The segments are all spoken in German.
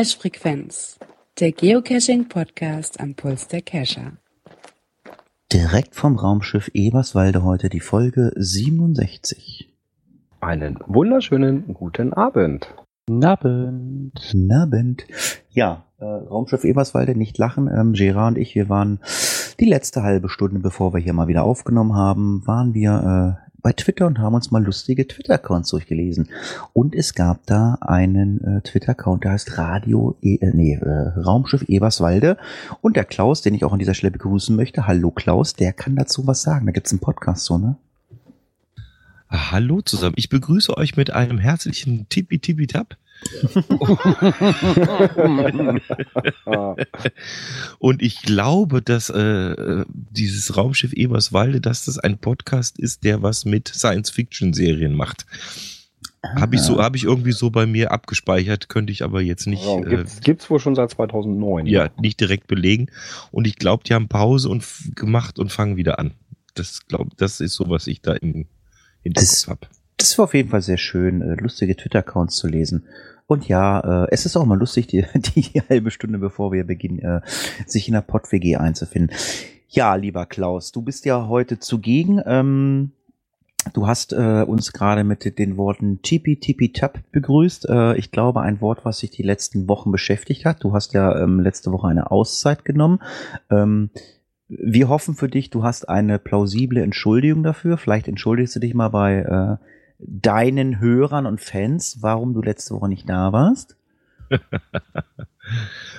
Cache Frequenz, der Geocaching-Podcast am Puls der Cacher. Direkt vom Raumschiff Eberswalde heute die Folge 67. Einen wunderschönen guten Abend. Abend. Abend. Ja, äh, Raumschiff Eberswalde, nicht lachen. Ähm, Gerard und ich, wir waren die letzte halbe Stunde, bevor wir hier mal wieder aufgenommen haben, waren wir äh, bei Twitter und haben uns mal lustige Twitter-Accounts durchgelesen. Und es gab da einen äh, Twitter-Account, der heißt Radio, e äh, nee, äh, Raumschiff Eberswalde. Und der Klaus, den ich auch an dieser Stelle begrüßen möchte, hallo Klaus, der kann dazu was sagen. Da gibt's einen Podcast so, ne? Hallo zusammen. Ich begrüße euch mit einem herzlichen Tippi Tippi Tap. und ich glaube, dass äh, dieses Raumschiff Eberswalde, dass das ein Podcast ist, der was mit Science-Fiction-Serien macht. Ah. Habe ich so, habe ich irgendwie so bei mir abgespeichert, könnte ich aber jetzt nicht. Oh, gibt's, äh, gibt's wohl schon seit 2009. Ja, nicht direkt belegen. Und ich glaube, die haben Pause und gemacht und fangen wieder an. Das glaube, das ist so, was ich da im Hinterkopf habe. Das war auf jeden Fall sehr schön, äh, lustige Twitter-Accounts zu lesen. Und ja, äh, es ist auch mal lustig, die, die halbe Stunde bevor wir beginnen, äh, sich in der Pott-WG einzufinden. Ja, lieber Klaus, du bist ja heute zugegen. Ähm, du hast äh, uns gerade mit den Worten Tipi Tipi Tap begrüßt. Äh, ich glaube, ein Wort, was sich die letzten Wochen beschäftigt hat. Du hast ja ähm, letzte Woche eine Auszeit genommen. Ähm, wir hoffen für dich, du hast eine plausible Entschuldigung dafür. Vielleicht entschuldigst du dich mal bei äh, deinen Hörern und Fans, warum du letzte Woche nicht da warst?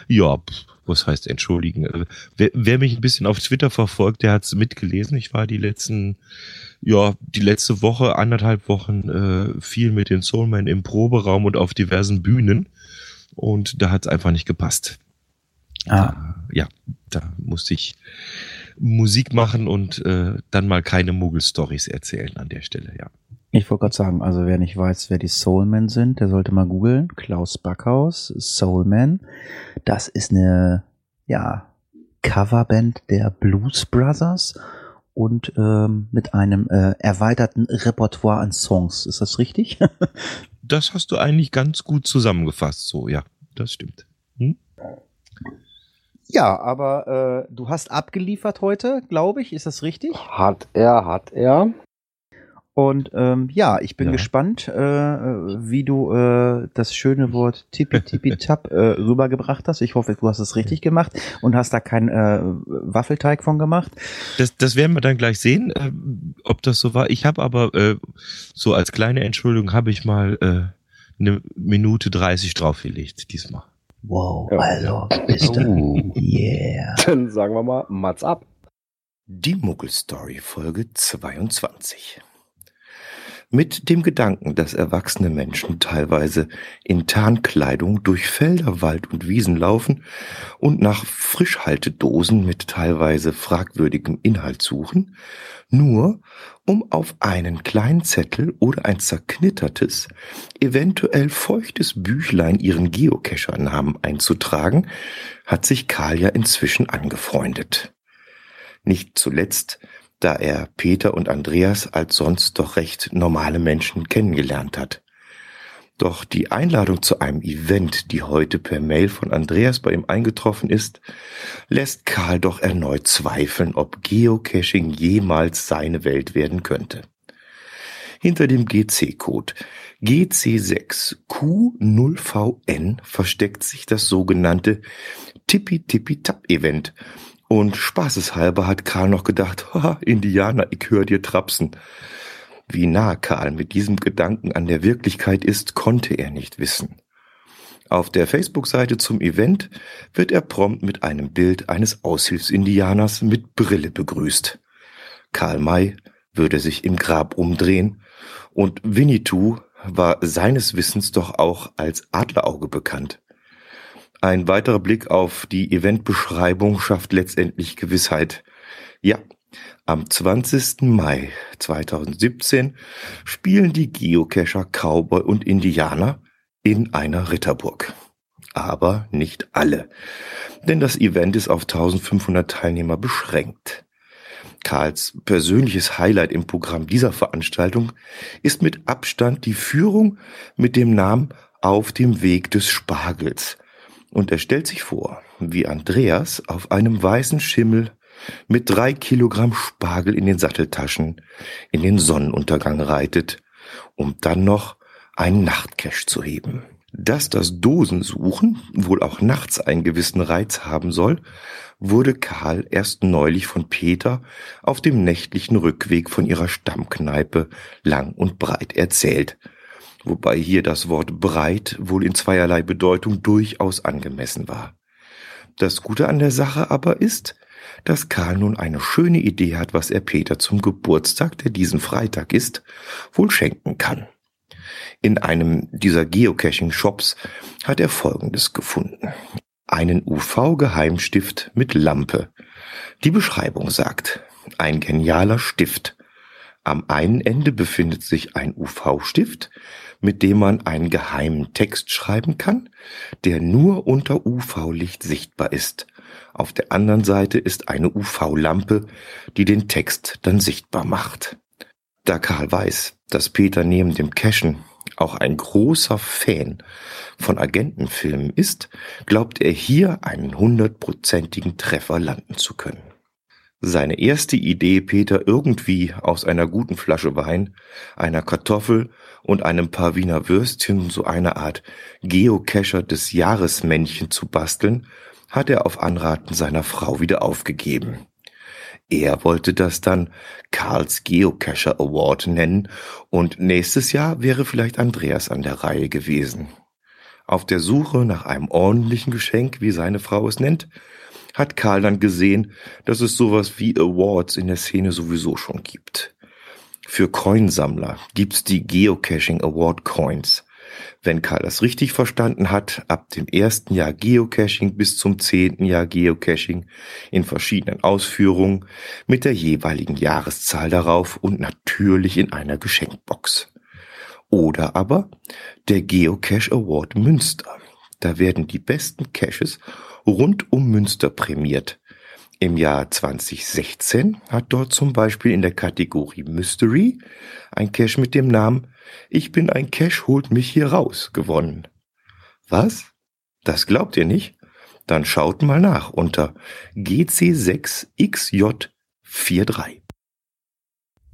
ja, was heißt entschuldigen? Äh, wer, wer, mich ein bisschen auf Twitter verfolgt, der hat es mitgelesen. Ich war die letzten, ja, die letzte Woche, anderthalb Wochen äh, viel mit den Soulmen im Proberaum und auf diversen Bühnen. Und da hat es einfach nicht gepasst. Ah. Da, ja, da musste ich Musik machen und äh, dann mal keine Muggel-Stories erzählen an der Stelle, ja. Ich wollte gerade sagen, also wer nicht weiß, wer die Soulmen sind, der sollte mal googeln. Klaus Backhaus, Soulman. Das ist eine, ja, Coverband der Blues Brothers und ähm, mit einem äh, erweiterten Repertoire an Songs. Ist das richtig? das hast du eigentlich ganz gut zusammengefasst, so, ja, das stimmt. Hm? Ja, aber äh, du hast abgeliefert heute, glaube ich. Ist das richtig? Hat er, hat er. Und ähm, ja, ich bin ja. gespannt, äh, wie du äh, das schöne Wort Tippi Tippi Tap äh, rübergebracht hast. Ich hoffe, du hast es richtig gemacht und hast da keinen äh, Waffelteig von gemacht. Das, das werden wir dann gleich sehen, äh, ob das so war. Ich habe aber äh, so als kleine Entschuldigung habe ich mal äh, eine Minute 30 draufgelegt diesmal. Wow, ja. also bist du. Oh. Yeah. Dann sagen wir mal, Mats ab. Die Muggel-Story Folge 22. Mit dem Gedanken, dass erwachsene Menschen teilweise in Tarnkleidung durch Felder, Wald und Wiesen laufen und nach Frischhaltedosen mit teilweise fragwürdigem Inhalt suchen, nur um auf einen kleinen Zettel oder ein zerknittertes, eventuell feuchtes Büchlein ihren Geocacher-Namen einzutragen, hat sich Karl ja inzwischen angefreundet. Nicht zuletzt da er Peter und Andreas als sonst doch recht normale Menschen kennengelernt hat. Doch die Einladung zu einem Event, die heute per Mail von Andreas bei ihm eingetroffen ist, lässt Karl doch erneut zweifeln, ob Geocaching jemals seine Welt werden könnte. Hinter dem GC-Code GC6Q0VN versteckt sich das sogenannte Tippi-Tippi-Tap-Event, und spaßeshalber hat Karl noch gedacht, haha, Indianer, ich hör dir trapsen. Wie nah Karl mit diesem Gedanken an der Wirklichkeit ist, konnte er nicht wissen. Auf der Facebook-Seite zum Event wird er prompt mit einem Bild eines Aushilfsindianers mit Brille begrüßt. Karl May würde sich im Grab umdrehen und Winnetou war seines Wissens doch auch als Adlerauge bekannt. Ein weiterer Blick auf die Eventbeschreibung schafft letztendlich Gewissheit. Ja, am 20. Mai 2017 spielen die Geocacher Cowboy und Indianer in einer Ritterburg. Aber nicht alle, denn das Event ist auf 1500 Teilnehmer beschränkt. Karls persönliches Highlight im Programm dieser Veranstaltung ist mit Abstand die Führung mit dem Namen Auf dem Weg des Spargels, Und er stellt sich vor, wie Andreas auf einem weißen Schimmel mit drei Kilogramm Spargel in den Satteltaschen in den Sonnenuntergang reitet, um dann noch einen Nachtcash zu heben. Dass das Dosensuchen wohl auch nachts einen gewissen Reiz haben soll, wurde Karl erst neulich von Peter auf dem nächtlichen Rückweg von ihrer Stammkneipe lang und breit erzählt, wobei hier das Wort breit wohl in zweierlei Bedeutung durchaus angemessen war. Das Gute an der Sache aber ist, dass Karl nun eine schöne Idee hat, was er Peter zum Geburtstag, der diesen Freitag ist, wohl schenken kann. In einem dieser Geocaching-Shops hat er Folgendes gefunden. Einen UV-Geheimstift mit Lampe. Die Beschreibung sagt, ein genialer Stift. Am einen Ende befindet sich ein UV-Stift, mit dem man einen geheimen Text schreiben kann, der nur unter UV-Licht sichtbar ist. Auf der anderen Seite ist eine UV-Lampe, die den Text dann sichtbar macht. Da Karl weiß, dass Peter neben dem Cashen auch ein großer Fan von Agentenfilmen ist, glaubt er hier einen hundertprozentigen Treffer landen zu können. Seine erste Idee, Peter irgendwie aus einer guten Flasche Wein, einer Kartoffel und einem paar Wiener Würstchen so eine Art Geocacher des Jahresmännchen zu basteln, hat er auf Anraten seiner Frau wieder aufgegeben. Er wollte das dann Karls Geocacher Award nennen und nächstes Jahr wäre vielleicht Andreas an der Reihe gewesen. Auf der Suche nach einem ordentlichen Geschenk, wie seine Frau es nennt, hat Karl dann gesehen, dass es sowas wie Awards in der Szene sowieso schon gibt. Für Coinsammler gibt's die Geocaching Award Coins. Wenn Karl das richtig verstanden hat, ab dem ersten Jahr Geocaching bis zum zehnten Jahr Geocaching in verschiedenen Ausführungen mit der jeweiligen Jahreszahl darauf und natürlich in einer Geschenkbox. Oder aber der Geocache Award Münster. Da werden die besten Caches rund um Münster prämiert. Im Jahr 2016 hat dort zum Beispiel in der Kategorie Mystery ein Cache mit dem Namen Ich bin ein Cache, holt mich hier raus gewonnen. Was? Das glaubt ihr nicht? Dann schaut mal nach unter GC6XJ43.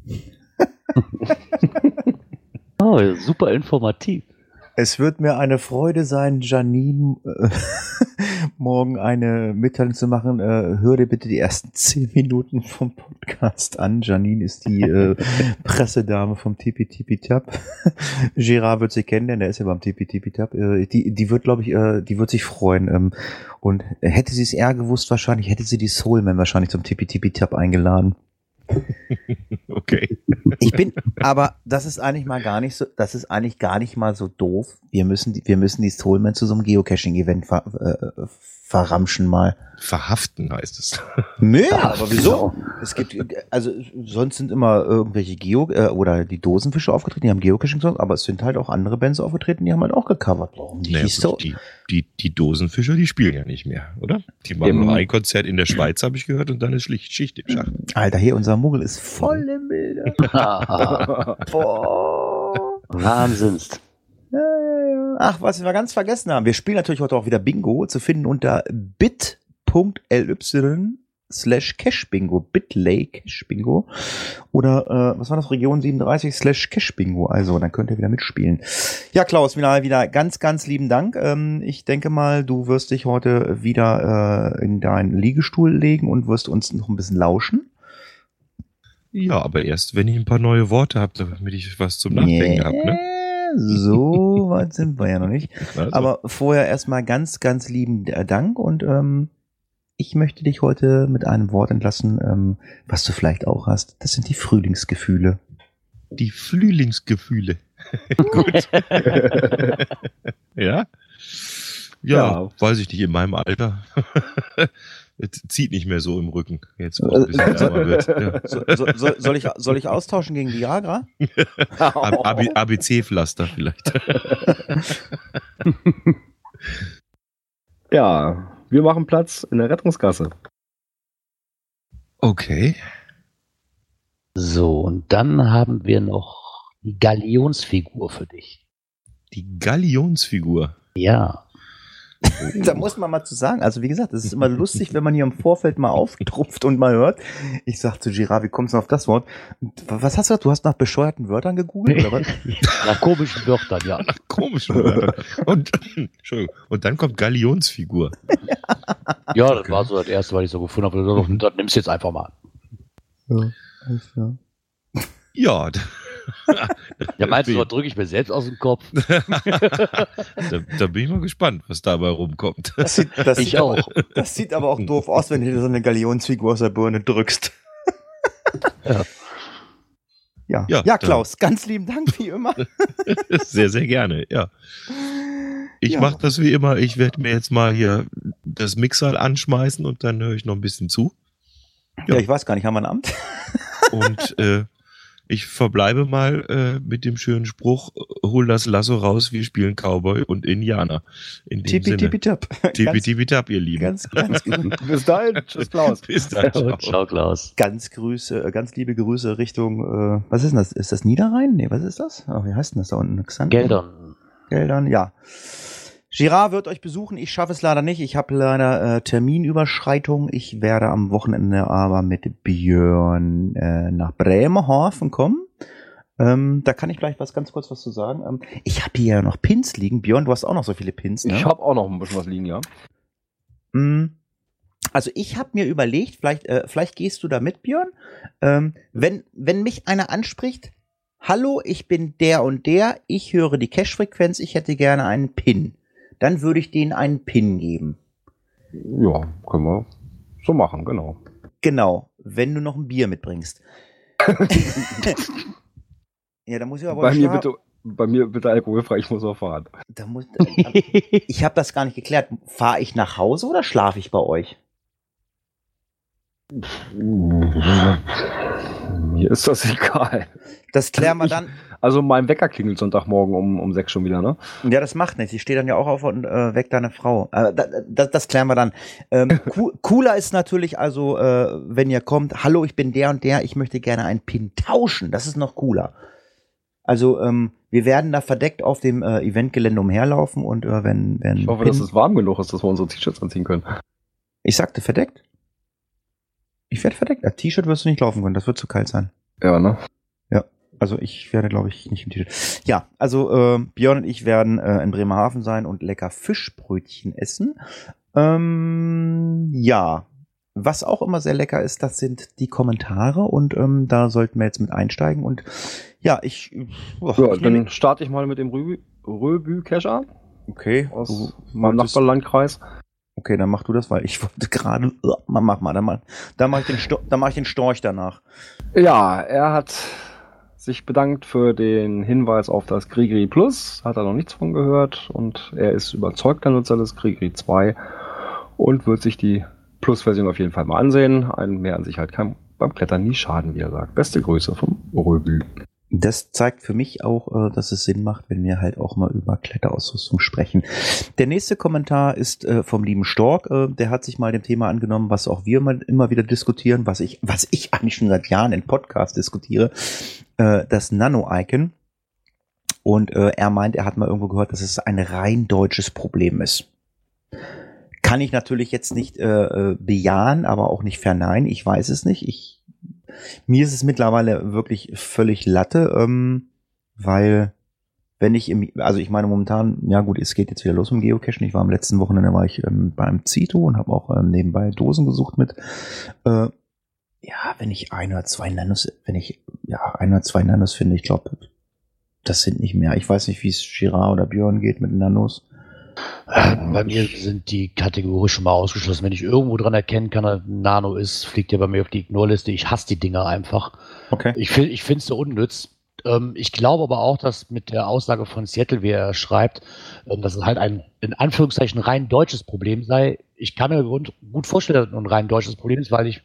oh, super informativ. Es wird mir eine Freude sein, Janine äh, morgen eine Mitteilung zu machen. Äh, hör dir bitte die ersten zehn Minuten vom Podcast an. Janine ist die äh, Pressedame vom Tipi Tipi Tap. Gerard wird sie kennen, denn der ist ja beim Tipi Tipi Tap. Äh, die, die wird, glaube ich, äh, die wird sich freuen. Ähm, und hätte sie es eher gewusst, wahrscheinlich hätte sie die Soulman wahrscheinlich zum Tipi Tipi Tap eingeladen. okay. Ich bin, aber das ist eigentlich mal gar nicht so, das ist eigentlich gar nicht mal so doof. Wir müssen, wir müssen die Soulman zu so einem Geocaching-Event ver, äh, verramschen mal. Verhaften heißt es. Nee, ja, aber wieso? Es gibt, also sonst sind immer irgendwelche Geo äh, oder die Dosenfische aufgetreten, die haben Geocaching-Songs, aber es sind halt auch andere Bands aufgetreten, die haben halt auch gecovert. Warum die, naja, gut, die, die, die Dosenfischer, die spielen ja nicht mehr, oder? Die machen noch ein Konzert in der Schweiz, habe ich gehört, und dann ist schlicht Schicht im Schach. Alter, hier unser Muggel ist voll im Bilder. Boah. Wahnsinnst. Ja, ja, ja. Ach, was wir ganz vergessen haben. Wir spielen natürlich heute auch wieder Bingo, zu finden unter bit.ly slash Cashbingo, Bitlay Cashbingo oder äh, was war das, Region 37 slash Cashbingo, also dann könnt ihr wieder mitspielen. Ja, Klaus, wieder, wieder ganz, ganz lieben Dank. Ähm, ich denke mal, du wirst dich heute wieder äh, in deinen Liegestuhl legen und wirst uns noch ein bisschen lauschen. Ja, aber erst, wenn ich ein paar neue Worte habe, damit ich was zum Nachdenken yeah. habe. Ne? So weit sind wir ja noch nicht. Also. Aber vorher erstmal ganz, ganz lieben Dank und ähm, ich möchte dich heute mit einem Wort entlassen, ähm, was du vielleicht auch hast. Das sind die Frühlingsgefühle. Die Frühlingsgefühle. Gut. ja? ja? Ja, weiß ich nicht, in meinem Alter. Zieht nicht mehr so im Rücken. Jetzt wo es ein bisschen wird. Ja. So, so, soll, ich, soll ich austauschen gegen Viagra? ABC-Pflaster vielleicht. ja, wir machen Platz in der Rettungskasse. Okay. So, und dann haben wir noch die Galionsfigur für dich. Die Galionsfigur? Ja. Da muss man mal zu sagen. Also wie gesagt, es ist immer lustig, wenn man hier im Vorfeld mal auftrumpft und mal hört. Ich sag zu Girard, wie kommst du auf das Wort? Was hast du gesagt? Du hast nach bescheuerten Wörtern gegoogelt oder was? Nach komischen Wörtern, ja. Nach komischen Wörtern. Und, Entschuldigung, und dann kommt Galionsfigur. Ja, das war so das erste, was ich so gefunden habe. Das das nimmst du jetzt einfach mal. Ja, alles klar. Ja, Ja, meinst du, was drücke ich mir selbst aus dem Kopf? da, da bin ich mal gespannt, was dabei rumkommt. Das sieht, das Ich sieht auch. Aber, das sieht aber auch doof aus, wenn du dir so eine Galionsfigur aus der Birne drückst. Ja. Ja, Ja, ja, dann- Klaus, ganz lieben Dank wie immer. Sehr, sehr gerne, ja. Ich Ja. mache das wie immer. Ich werde mir jetzt mal hier das Mixer anschmeißen und dann höre ich noch ein bisschen zu. Ja, ich weiß gar nicht, haben wir ein Amt? Und äh, ich verbleibe mal äh, mit dem schönen Spruch, hol das Lasso raus, wir spielen Cowboy und Indianer. In dem Tippi, Sinne. tippi, tap. Tippi, Ganz, tippi, tap, ihr Lieben. ganz, ganz, Bis dahin. Tschüss, Klaus. Bis. Und Ciao. ciao, Klaus. ganz Grüße, äh, ganz liebe Grüße Richtung, äh, was ist denn das? Ist das Niederrhein? Nee, was ist das? Oh, wie heißt denn das da unten? Xanten? Geldern. Geldern, ja. Girard wird euch besuchen. Ich schaffe es leider nicht. Ich habe leider äh, Terminüberschreitung. Ich werde am Wochenende aber mit Björn äh, nach Bremerhaven kommen. Ähm, da kann ich gleich was ganz kurz was zu sagen. Ähm, ich habe hier ja noch Pins liegen. Björn, du hast auch noch so viele Pins. Ne? Ich habe auch noch ein bisschen was liegen, ja. Mm, Also ich habe mir überlegt, vielleicht, äh, vielleicht gehst du da mit, Björn. Ähm, wenn, wenn mich einer anspricht, hallo, ich bin der und der, ich höre die Cache-Frequenz, ich hätte gerne einen Pin. Dann würde ich denen einen Pin geben. Ja, können wir so machen, genau. Genau, wenn du noch ein Bier mitbringst. ja, da muss ich aber Bei mir bitte, bei mir bitte alkoholfrei, ich muss auch fahren. Da muss, ich habe das gar nicht geklärt. Fahre ich nach Hause oder schlafe ich bei euch? Mir ist das egal. Das klären wir dann. Also mein Wecker klingelt Sonntagmorgen um, um sechs schon wieder, ne? Ja, das macht nichts. Ich stehe dann ja auch auf und äh, weg deine Frau. Äh, da, da, das klären wir dann. Ähm, coo- cooler ist natürlich also, äh, wenn ihr kommt, hallo, ich bin der und der, ich möchte gerne einen Pin tauschen. Das ist noch cooler. Also, ähm, wir werden da verdeckt auf dem äh, Eventgelände umherlaufen und äh, wenn, wenn Ich hoffe, Pin, dass es warm genug ist, dass wir unsere T-Shirts anziehen können. ich sagte verdeckt. Ich werde verdeckt. Ein T-Shirt wirst du nicht laufen können, das wird zu kalt sein. Ja, ne? Also ich werde, glaube ich, nicht im T-Shirt. Ja, also äh, Björn und ich werden äh, in Bremerhaven sein und lecker Fischbrötchen essen. Ähm, ja, was auch immer sehr lecker ist, das sind die Kommentare und ähm, da sollten wir jetzt mit einsteigen. Und ja, ich. boah, Ja, ich dann starte ich mal mit dem Röbü- Röbü-Cacher okay, aus meinem Nachbarlandkreis. Okay, dann mach du das, weil ich wollte gerade. Uh, mach mal, dann mach, dann mach ich den dann mach ich den Storch danach. Ja, er hat sich bedankt für den Hinweis auf das Grigri Plus, hat er noch nichts von gehört und er ist überzeugter Nutzer des Grigri 2 und wird sich die Plus-Version auf jeden Fall mal ansehen. Ein mehr an sich halt kann beim Klettern nie schaden, wie er sagt. Beste Grüße vom Röbü. Das zeigt für mich auch, äh, dass es Sinn macht, wenn wir halt auch mal über Kletterausrüstung sprechen. Der nächste Kommentar ist äh, vom lieben Stork. Äh, der hat sich mal dem Thema angenommen, was auch wir immer wieder diskutieren, was ich, was ich eigentlich schon seit Jahren in Podcast diskutiere, das Nano-Icon. Und er meint, er hat mal irgendwo gehört, dass es ein rein deutsches Problem ist. Kann ich natürlich jetzt nicht bejahen, aber auch nicht verneinen. Ich weiß es nicht. Ich, mir ist es mittlerweile wirklich völlig Latte, ähm, weil wenn ich im, also ich meine momentan, ja gut, es geht jetzt wieder los dem Geocachen. Ich war am letzten Wochenende war ich ähm, beim Zito und habe auch ähm, nebenbei Dosen gesucht mit. Äh, ja, wenn ich ein oder zwei Nanos, wenn ich ja ein oder zwei Nanos finde, ich glaube, das sind nicht mehr. Ich weiß nicht, wie es Girard oder Björn geht mit Nanos. Äh, Bei mir sind die Kategorien schon mal ausgeschlossen. Wenn ich irgendwo dran erkennen kann, dass ein Nano ist, fliegt ja bei mir auf die Ignore-Liste. Ich hasse die Dinger einfach. Okay. Ich, ich finde es so unnütz. Ähm, ich glaube aber auch, dass mit der Aussage von Seattle, wie er schreibt, ähm, dass es halt ein in Anführungszeichen rein deutsches Problem sei. Ich kann mir gut, gut vorstellen, dass es ein rein deutsches Problem ist, weil ich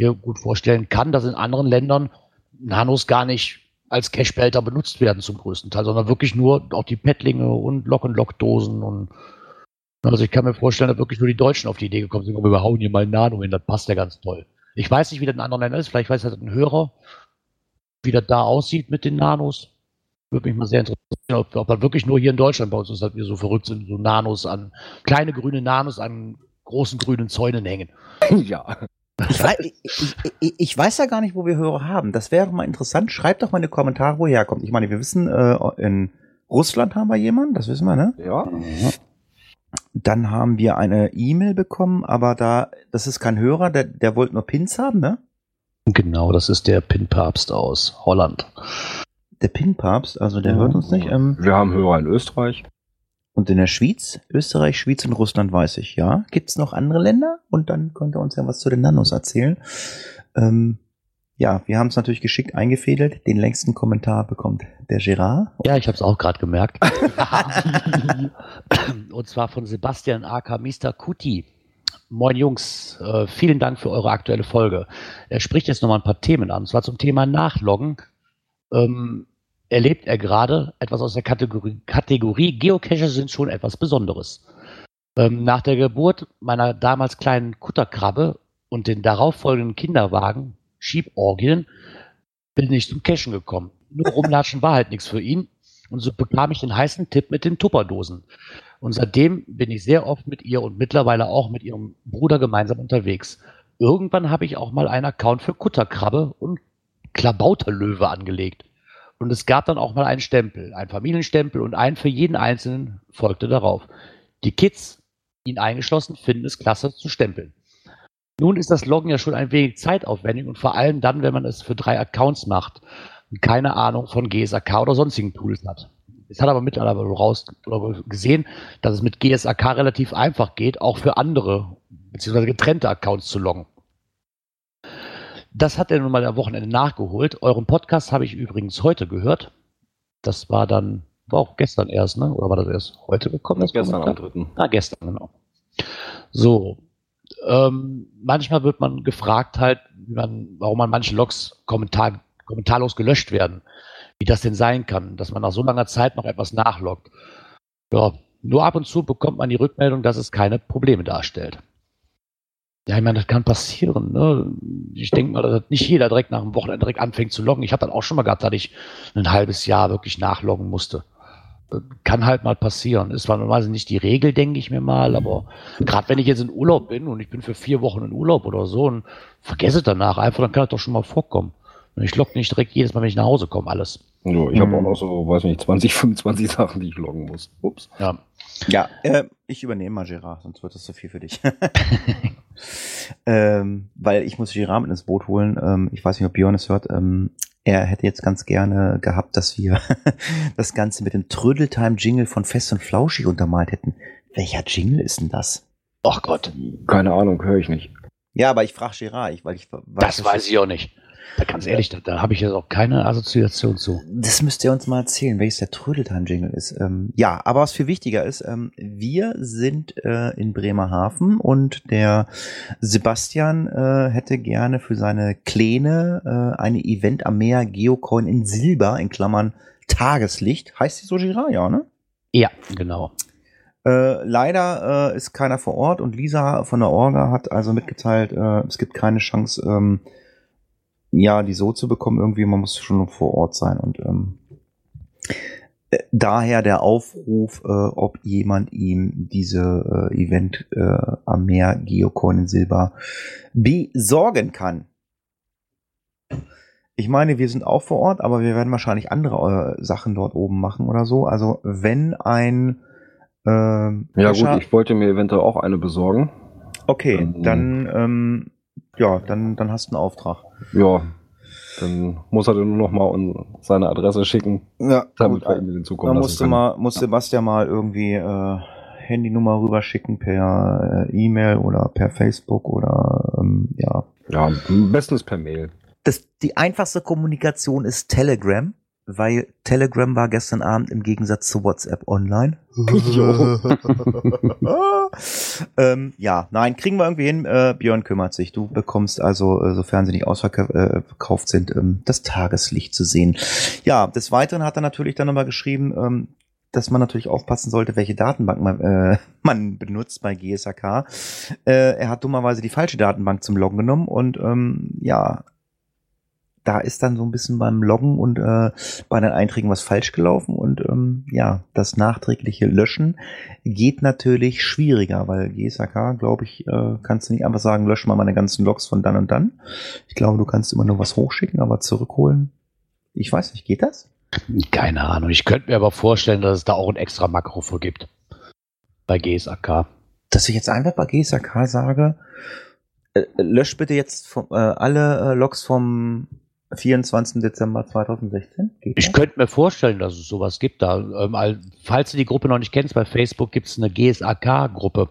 mir gut vorstellen kann, dass in anderen Ländern Nanos gar nicht als Cashbehälter benutzt werden zum größten Teil, sondern wirklich nur auch die Pettlinge und Lock-and-Lock-Dosen und also ich kann mir vorstellen, dass wirklich nur die Deutschen auf die Idee gekommen sind, komm, wir hauen hier mal ein Nano hin, das passt ja ganz toll. Ich weiß nicht, wie das in anderen Ländern ist, vielleicht weiß das ein Hörer, wie das da aussieht mit den Nanos. Würde mich mal sehr interessieren, ob, ob man wirklich nur hier in Deutschland bei uns ist, dass wir so verrückt sind, so Nanos an, kleine grüne Nanos an großen grünen Zäunen hängen. ja. Ich weiß, ich, ich, ich weiß ja gar nicht, wo wir Hörer haben. Das wäre doch mal interessant. Schreibt doch mal in die Kommentare, woher kommt. Ich meine, wir wissen, äh, in Russland haben wir jemanden, das wissen wir, ne? Ja. Dann haben wir eine E-Mail bekommen, aber da, das ist kein Hörer, der, der wollte nur Pins haben, ne? Genau, das ist der Pinpapst aus Holland. Der Pin-Papst, also der hört uns nicht. Ähm, Wir haben Hörer in Österreich. Und in der Schweiz, Österreich, Schweiz und Russland weiß ich, ja. Gibt's noch andere Länder? Und dann könnt ihr uns ja was zu den Nanos erzählen. Ähm, ja, wir haben es natürlich geschickt eingefädelt. Den längsten Kommentar bekommt der Gerard. Ja, ich habe es auch gerade gemerkt. Und zwar von Sebastian aka Mr. Kuti. Moin Jungs, äh, vielen Dank für eure aktuelle Folge. Er spricht jetzt nochmal ein paar Themen an. Und zwar zum Thema Nachloggen. Ähm, erlebt er gerade etwas aus der Kategorie, Kategorie Geocacher sind schon etwas Besonderes. Ähm, nach der Geburt meiner damals kleinen Kutterkrabbe und den darauffolgenden Kinderwagen, Schieborgien, bin ich zum Cachen gekommen. Nur rumlatschen war halt nichts für ihn. Und so bekam ich den heißen Tipp mit den Tupperdosen. Und seitdem bin ich sehr oft mit ihr und mittlerweile auch mit ihrem Bruder gemeinsam unterwegs. Irgendwann habe ich auch mal einen Account für Kutterkrabbe und Klabauterlöwe angelegt. Und es gab dann auch mal einen Stempel, einen Familienstempel und einen für jeden Einzelnen folgte darauf. Die Kids, ihn eingeschlossen, finden es klasse zu stempeln. Nun ist das Loggen ja schon ein wenig zeitaufwendig und vor allem dann, wenn man es für drei Accounts macht und keine Ahnung von GSAK oder sonstigen Tools hat. Es hat aber mittlerweile raus gesehen, dass es mit GSAK relativ einfach geht, auch für andere beziehungsweise getrennte Accounts zu loggen. Das hat er nun mal am Wochenende nachgeholt. Euren Podcast habe ich übrigens heute gehört. Das war dann, war auch gestern erst, ne? Oder war das erst heute gekommen? Das Gestern am dritten. Ah, gestern, genau. So. Ähm, manchmal wird man gefragt halt, wie man, warum man manche Logs kommentar, kommentarlos gelöscht werden. Wie das denn sein kann, dass man nach so langer Zeit noch etwas nachloggt. Ja, nur ab und zu bekommt man die Rückmeldung, dass es keine Probleme darstellt. Ja, ich meine, das kann passieren. Ne? Ich denke mal, dass nicht jeder direkt nach dem Wochenende direkt anfängt zu loggen. Ich habe dann auch schon mal gehabt, dass ich ein halbes Jahr wirklich nachloggen musste. Kann halt mal passieren. Ist normalerweise nicht die Regel, denke ich mir mal, aber gerade wenn ich jetzt in Urlaub bin und ich bin für vier Wochen in Urlaub oder so und vergesse danach einfach, dann kann das doch schon mal vorkommen. Ich logge nicht direkt jedes Mal, wenn ich nach Hause komme, alles. Ja, ich habe Mhm. auch noch so, weiß nicht, 20, 25 Sachen, die ich loggen muss. Ups. Ja. Ja, äh, ich übernehme mal Gerard, sonst wird das zu viel für dich. ähm, weil ich muss Gerard mit ins Boot holen. Ähm, ich weiß nicht, ob Björn es hört. Ähm, er hätte jetzt ganz gerne gehabt, dass wir das Ganze mit dem Trödeltime-Jingle von Fest und Flauschig untermalt hätten. Welcher Jingle ist denn das? Ach Gott, Keine Ahnung, höre ich nicht. Ja, aber ich frage Gerard, ich, weil ich weiß, das weiß ich auch nicht. Ganz ehrlich, da, da habe ich jetzt auch keine Assoziation zu. Das müsst ihr uns mal erzählen, welches der Trödeltime-Jingle ist. Ähm, ja, aber was viel wichtiger ist, ähm, wir sind äh, in Bremerhaven und der Sebastian äh, hätte gerne für seine Kleine äh, eine Event am Meer Geocoin in Silber, in Klammern Tageslicht. Heißt die so Girard, ja, ne? Ja, genau. Äh, leider äh, ist keiner vor Ort und Lisa von der Orga hat also mitgeteilt, äh, es gibt keine Chance, ähm, ja, die so zu bekommen. Irgendwie, man muss schon vor Ort sein und ähm, äh, daher der Aufruf, äh, ob jemand ihm diese äh, Event äh, am Meer Geocoin in Silber besorgen kann. Ich meine, wir sind auch vor Ort, aber wir werden wahrscheinlich andere äh, Sachen dort oben machen oder so. Also wenn ein ähm, Ja gut, ich wollte mir eventuell auch eine besorgen. Okay, Ähm, dann ähm, ja, dann dann hast du einen Auftrag. Ja, dann muss er dann nur noch mal seine Adresse schicken, Ja, damit wir ihm den zukommen dann lassen musste mal muss Sebastian mal irgendwie äh, Handynummer rüberschicken per äh, E-Mail oder per Facebook oder ähm, ja. Ja, am besten ist per Mail. Das die einfachste Kommunikation ist Telegram, weil Telegram war gestern Abend im Gegensatz zu WhatsApp online. ähm, ja, nein, kriegen wir irgendwie hin. Äh, Björn kümmert sich. Du bekommst also, äh, sofern sie nicht ausverkauft sind, ähm, das Tageslicht zu sehen. Ja, des Weiteren hat er natürlich dann nochmal geschrieben, ähm, dass man natürlich aufpassen sollte, welche Datenbank man, äh, man benutzt bei GSAK. Äh, er hat dummerweise die falsche Datenbank zum Loggen genommen und ähm, ja, da ist dann so ein bisschen beim Loggen und äh, bei den Einträgen was falsch gelaufen und ähm, ja, das nachträgliche Löschen geht natürlich schwieriger, weil GSAK, glaube ich, äh, kannst du nicht einfach sagen, lösch mal meine ganzen Logs von dann und dann. Ich glaube, du kannst immer nur was hochschicken, aber zurückholen, ich weiß nicht, geht das? Keine Ahnung. Ich könnte mir aber vorstellen, dass es da auch ein extra Makro für gibt. Bei GSAK. Dass ich jetzt einfach bei GSAK sage, äh, lösch bitte jetzt vom, äh, alle äh, Logs vom 24. Dezember 2016. Geht Ich das? könnte mir vorstellen, dass es sowas gibt. Da, ähm, all- falls du die Gruppe noch nicht kennst, bei Facebook gibt es eine GSAK-Gruppe.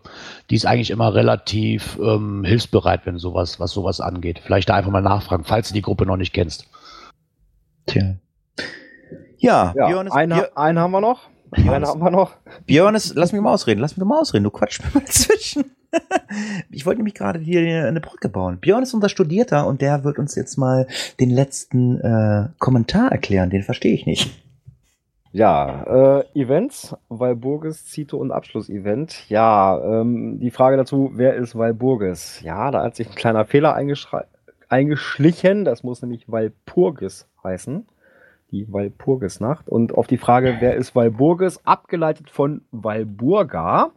Die ist eigentlich immer relativ ähm, hilfsbereit, wenn sowas, was sowas angeht. Vielleicht da einfach mal nachfragen, falls du die Gruppe noch nicht kennst. Tja. Ja, Ja, Björn, ist, einen, Björn, einen haben wir noch. Björn Einen haben wir noch. Björn ist, lass mich mal ausreden, lass mich doch mal ausreden, du quatsch mir mal dazwischen. Ich wollte nämlich gerade hier eine Brücke bauen. Björn ist unser Studierter und der wird uns jetzt mal den letzten äh, Kommentar erklären, den verstehe ich nicht. Ja, äh, Events, Walburgis, Zito und Abschlussevent. Ja, ähm, die Frage dazu, wer ist Walburgis? Ja, da hat sich ein kleiner Fehler eingeschlichen. Das muss nämlich Walpurgis heißen. Die Walpurgisnacht. Und auf die Frage, wer ist Walburgis? Abgeleitet von Walburga.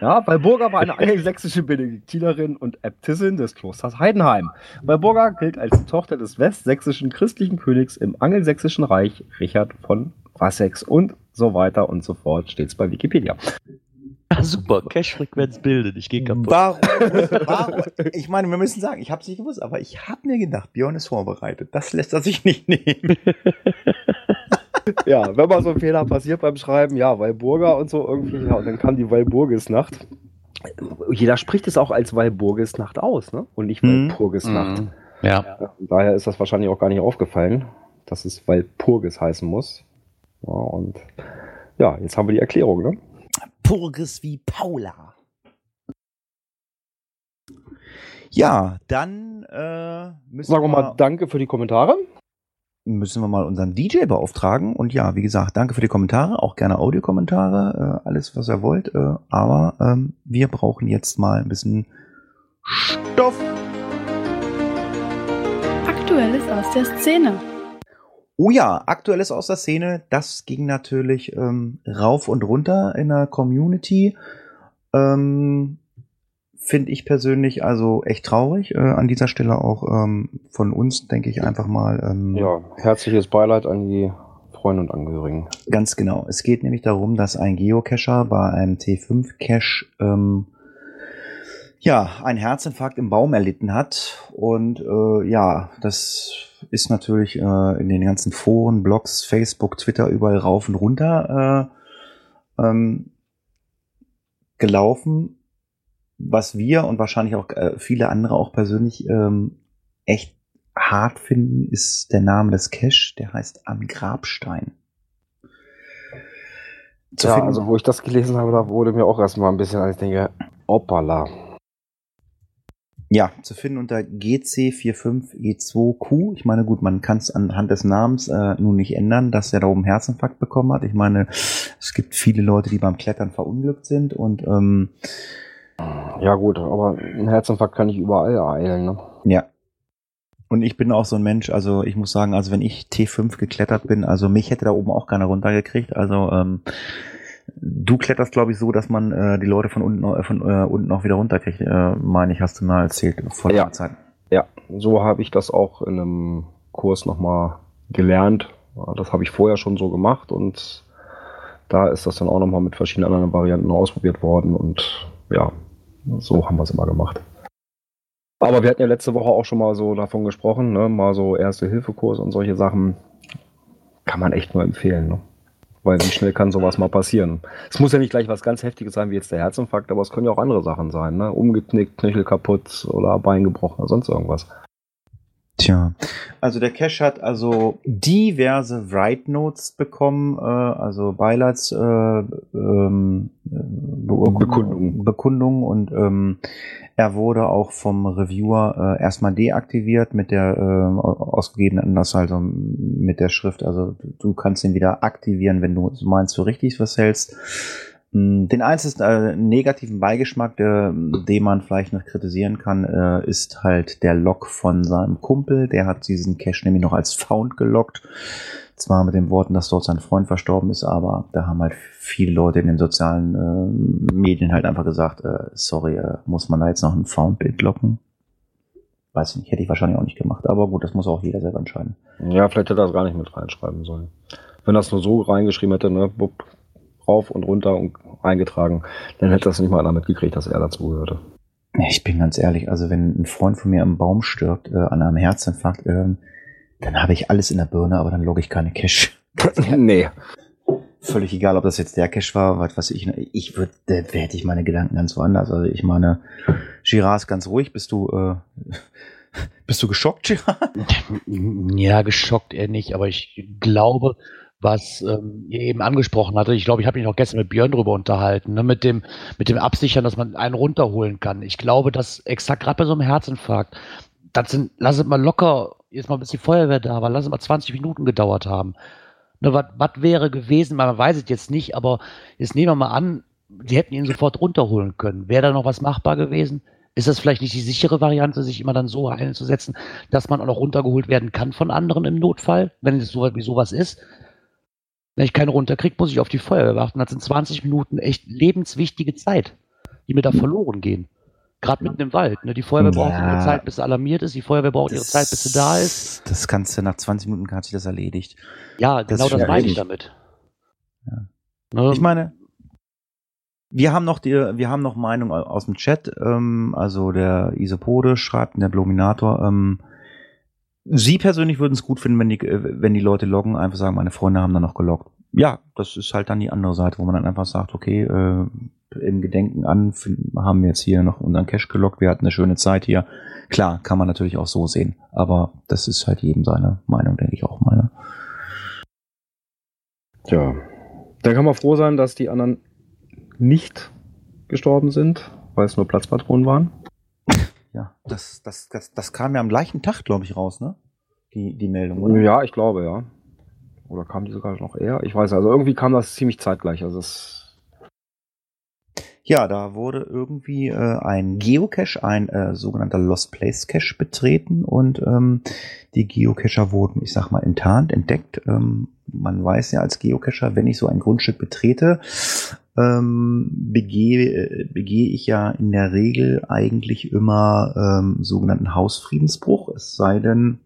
Ja, Walburga war eine angelsächsische Benediktinerin und Äbtissin des Klosters Heidenheim. Walburga gilt als Tochter des westsächsischen christlichen Königs im angelsächsischen Reich, Richard von Wessex und so weiter und so fort, steht's bei Wikipedia. super, Cache-Frequenz bildet, ich gehe Warum, warum? Ich meine, wir müssen sagen, ich habe es nicht gewusst, aber ich habe mir gedacht, Björn ist vorbereitet. Das lässt er sich nicht nehmen. Ja, wenn mal so ein Fehler passiert beim Schreiben, ja, Walburga und so irgendwie, ja, und dann kam die Walburgisnacht. Jeder spricht es auch als Walburgisnacht aus, ne? Und nicht Mhm. Walpurgisnacht. Ja. Ja, von daher ist das wahrscheinlich auch gar nicht aufgefallen, dass es Walpurgis heißen muss. Ja, und ja, jetzt haben wir die Erklärung, ne? Purges wie Paula. Ja, dann äh, müssen, Sagen wir wir mal Danke für die Kommentare. Müssen wir mal unseren DJ beauftragen. Und ja, wie gesagt, danke für die Kommentare, auch gerne Audiokommentare, äh, alles, was ihr wollt. Äh, aber ähm, wir brauchen jetzt mal ein bisschen Stoff. Aktuelles aus der Szene. Oh ja, aktuelles aus der Szene, das ging natürlich ähm, rauf und runter in der Community. Ähm, Finde ich persönlich also echt traurig. Äh, an dieser Stelle auch ähm, von uns, denke ich einfach mal. Ähm, Ja, herzliches Beileid an die Freunde und Angehörigen. Ganz genau. Es geht nämlich darum, dass ein Geocacher bei einem T5-Cache ähm, ja, einen Herzinfarkt im Baum erlitten hat. Und äh, ja, das ist natürlich äh, in den ganzen Foren, Blogs, Facebook, Twitter überall rauf und runter äh, ähm, gelaufen. Was wir und wahrscheinlich auch äh, viele andere auch persönlich ähm, echt hart finden, ist der Name des Cache, der heißt Am Grabstein. Zu ja, finden- also wo ich das gelesen habe, da wurde mir auch erstmal ein bisschen, als ich denke, hoppala. Ja, zu finden unter GC45E2Q. Ich meine, gut, man kann es anhand des Namens äh, nun nicht ändern, dass er da oben Herzinfarkt bekommen hat. Ich meine, es gibt viele Leute, die beim Klettern verunglückt sind und ähm, Ja gut, aber ein Herzinfarkt kann ich überall ereilen, ne? ja. Und ich bin auch so ein Mensch, also ich muss sagen, also wenn ich T5 geklettert bin, also mich hätte da oben auch keiner runtergekriegt. Also ähm, du kletterst, glaube ich, so, dass man äh, die Leute von unten, äh, von äh, unten auch wieder runterkriegt, äh, meine ich, hast du mal erzählt vor Ja. Zeit. Ja, so habe ich das auch in einem Kurs nochmal gelernt. Das habe ich vorher schon so gemacht und da ist das dann auch nochmal mit verschiedenen anderen Varianten ausprobiert worden und ja, so haben wir es immer gemacht. Aber wir hatten ja letzte Woche auch schon mal so davon gesprochen, ne? mal so Erste-Hilfe-Kurs und solche Sachen. Kann man echt nur empfehlen. Ne? Weil wie schnell kann sowas mal passieren? Es muss ja nicht gleich was ganz Heftiges sein, wie jetzt der Herzinfarkt, aber es können ja auch andere Sachen sein. Ne? Umgeknickt, Knöchel kaputt oder Bein gebrochen oder sonst irgendwas. Tja, also der Cache hat also diverse Write Notes bekommen, äh, also Beileids äh, ähm, äh, Beurkundung, Bekundung. Bekundung und ähm, er wurde auch vom Reviewer äh, erstmal deaktiviert mit der äh, ausgegebenen Anlass, also mit der Schrift, also du kannst ihn wieder aktivieren, wenn du meinst, du richtig was hältst. Mm, Den einzigen äh, negativen Beigeschmack, der, den man vielleicht noch kritisieren kann, äh, ist halt der Log von seinem Kumpel. Der hat diesen Cache nämlich noch als Found gelockt. Zwar mit den Worten, dass dort sein Freund verstorben ist, aber da haben halt viele Leute in den sozialen äh, Medien halt einfach gesagt, äh, sorry, äh, muss man da jetzt noch ein Found-Bild locken? Weiß ich nicht, hätte ich wahrscheinlich auch nicht gemacht. Aber gut, das muss auch jeder selber entscheiden. Ja, vielleicht hätte er das gar nicht mit reinschreiben sollen. Wenn es nur so reingeschrieben hätte, ne, bupp, rauf und runter und eingetragen, dann hätte das nicht mal einer mitgekriegt, dass er dazu gehörte. Ich bin ganz ehrlich, also wenn ein Freund von mir am Baum stirbt, äh, an einem Herzinfarkt, ähm, dann habe ich alles in der Birne, aber dann logge ich keine Cache. nee. Völlig egal, ob das jetzt der Cache war, was weiß ich. Ich würde, da hätte ich meine Gedanken ganz woanders. Also ich meine, Girard ist ganz ruhig. Bist du, äh, bist du geschockt, Girard? Ja, geschockt eher nicht, aber ich glaube, was ähm, ihr eben angesprochen hatte, ich glaube, ich habe mich noch gestern mit Björn drüber unterhalten, ne, mit dem, mit dem Absichern, dass man einen runterholen kann. Ich glaube, dass exakt gerade bei so einem Herzinfarkt, das sind, lass es mal locker, jetzt mal bis die Feuerwehr da war, lass es mal 20 Minuten gedauert haben. Ne, was wäre gewesen, man weiß es jetzt nicht, aber jetzt nehmen wir mal an, die hätten ihn sofort runterholen können. Wäre da noch was machbar gewesen? Ist das vielleicht nicht die sichere Variante, sich immer dann so einzusetzen, dass man auch noch runtergeholt werden kann von anderen im Notfall, wenn es so wie sowas ist? Wenn ich keine runterkriege, muss ich auf die Feuerwehr warten. Das sind 20 Minuten echt lebenswichtige Zeit, die mir da verloren gehen. Gerade mitten im Wald. Ne? Die Feuerwehr braucht Ja. ihre Zeit, bis sie alarmiert ist. Die Feuerwehr braucht ihre Zeit, bis sie da ist. Das kannst du nach 20 Minuten hat sich das erledigt. Ja, Das genau das meine ich damit. Ja. Ne? Ich meine, wir haben noch die, wir haben noch Meinung aus dem Chat. Ähm, also der Isopode schreibt, der Bluminator. Ähm, Sie persönlich würden es gut finden, wenn die, äh, wenn die Leute loggen, einfach sagen, meine Freunde haben dann noch geloggt. Ja, das ist halt dann die andere Seite, wo man dann einfach sagt, okay, äh, im Gedenken an haben wir jetzt hier noch unseren Cash gelockt, wir hatten eine schöne Zeit hier. Klar, kann man natürlich auch so sehen, aber das ist halt jedem seine Meinung, denke ich auch meine. Tja. Dann kann man froh sein, dass die anderen nicht gestorben sind, weil es nur Platzpatronen waren. Ja, das, das, das, das kam ja am gleichen Tag, glaube ich, raus, ne? Die, die Meldung, oder? Ja, ich glaube, ja. Oder kam die sogar noch eher? Ich weiß, also irgendwie kam das ziemlich zeitgleich. Also es Ja, da wurde irgendwie äh, ein Geocache, ein äh, sogenannter Lost Place Cache betreten und ähm, die Geocacher wurden, ich sag mal, enttarnt, entdeckt. Ähm, man weiß ja als Geocacher, wenn ich so ein Grundstück betrete, ähm, begehe, äh, begehe ich ja in der Regel eigentlich immer ähm, sogenannten Hausfriedensbruch. Es sei denn,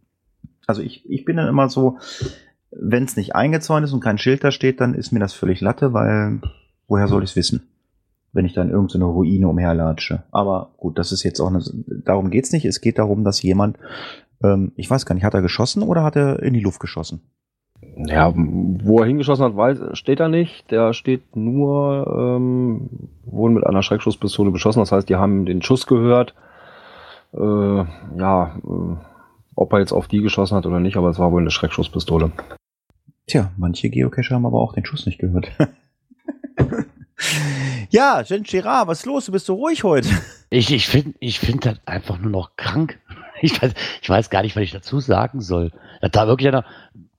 also ich, ich bin dann immer so, wenn es nicht eingezäunt ist und kein Schild da steht, dann ist mir das völlig Latte, weil woher soll ich es wissen? wenn ich dann irgendeine Ruine umherlatsche. Aber gut, das ist jetzt auch eine, darum geht's nicht. Es geht darum, dass jemand, ähm, ich weiß gar nicht, hat er geschossen oder hat er in die Luft geschossen? Ja, wo er hingeschossen hat, weiß, steht er nicht. Der steht nur, ähm, wurden mit einer Schreckschusspistole beschossen. Das heißt, die haben den Schuss gehört. Äh, ja, äh, ob er jetzt auf die geschossen hat oder nicht, aber es war wohl eine Schreckschusspistole. Tja, manche Geocacher haben aber auch den Schuss nicht gehört. ja, Jen Girard, was ist los? Du bist so ruhig heute. Ich, ich finde ich find das einfach nur noch krank. Ich weiß, ich weiß gar nicht, was ich dazu sagen soll. Da da wirklich einer,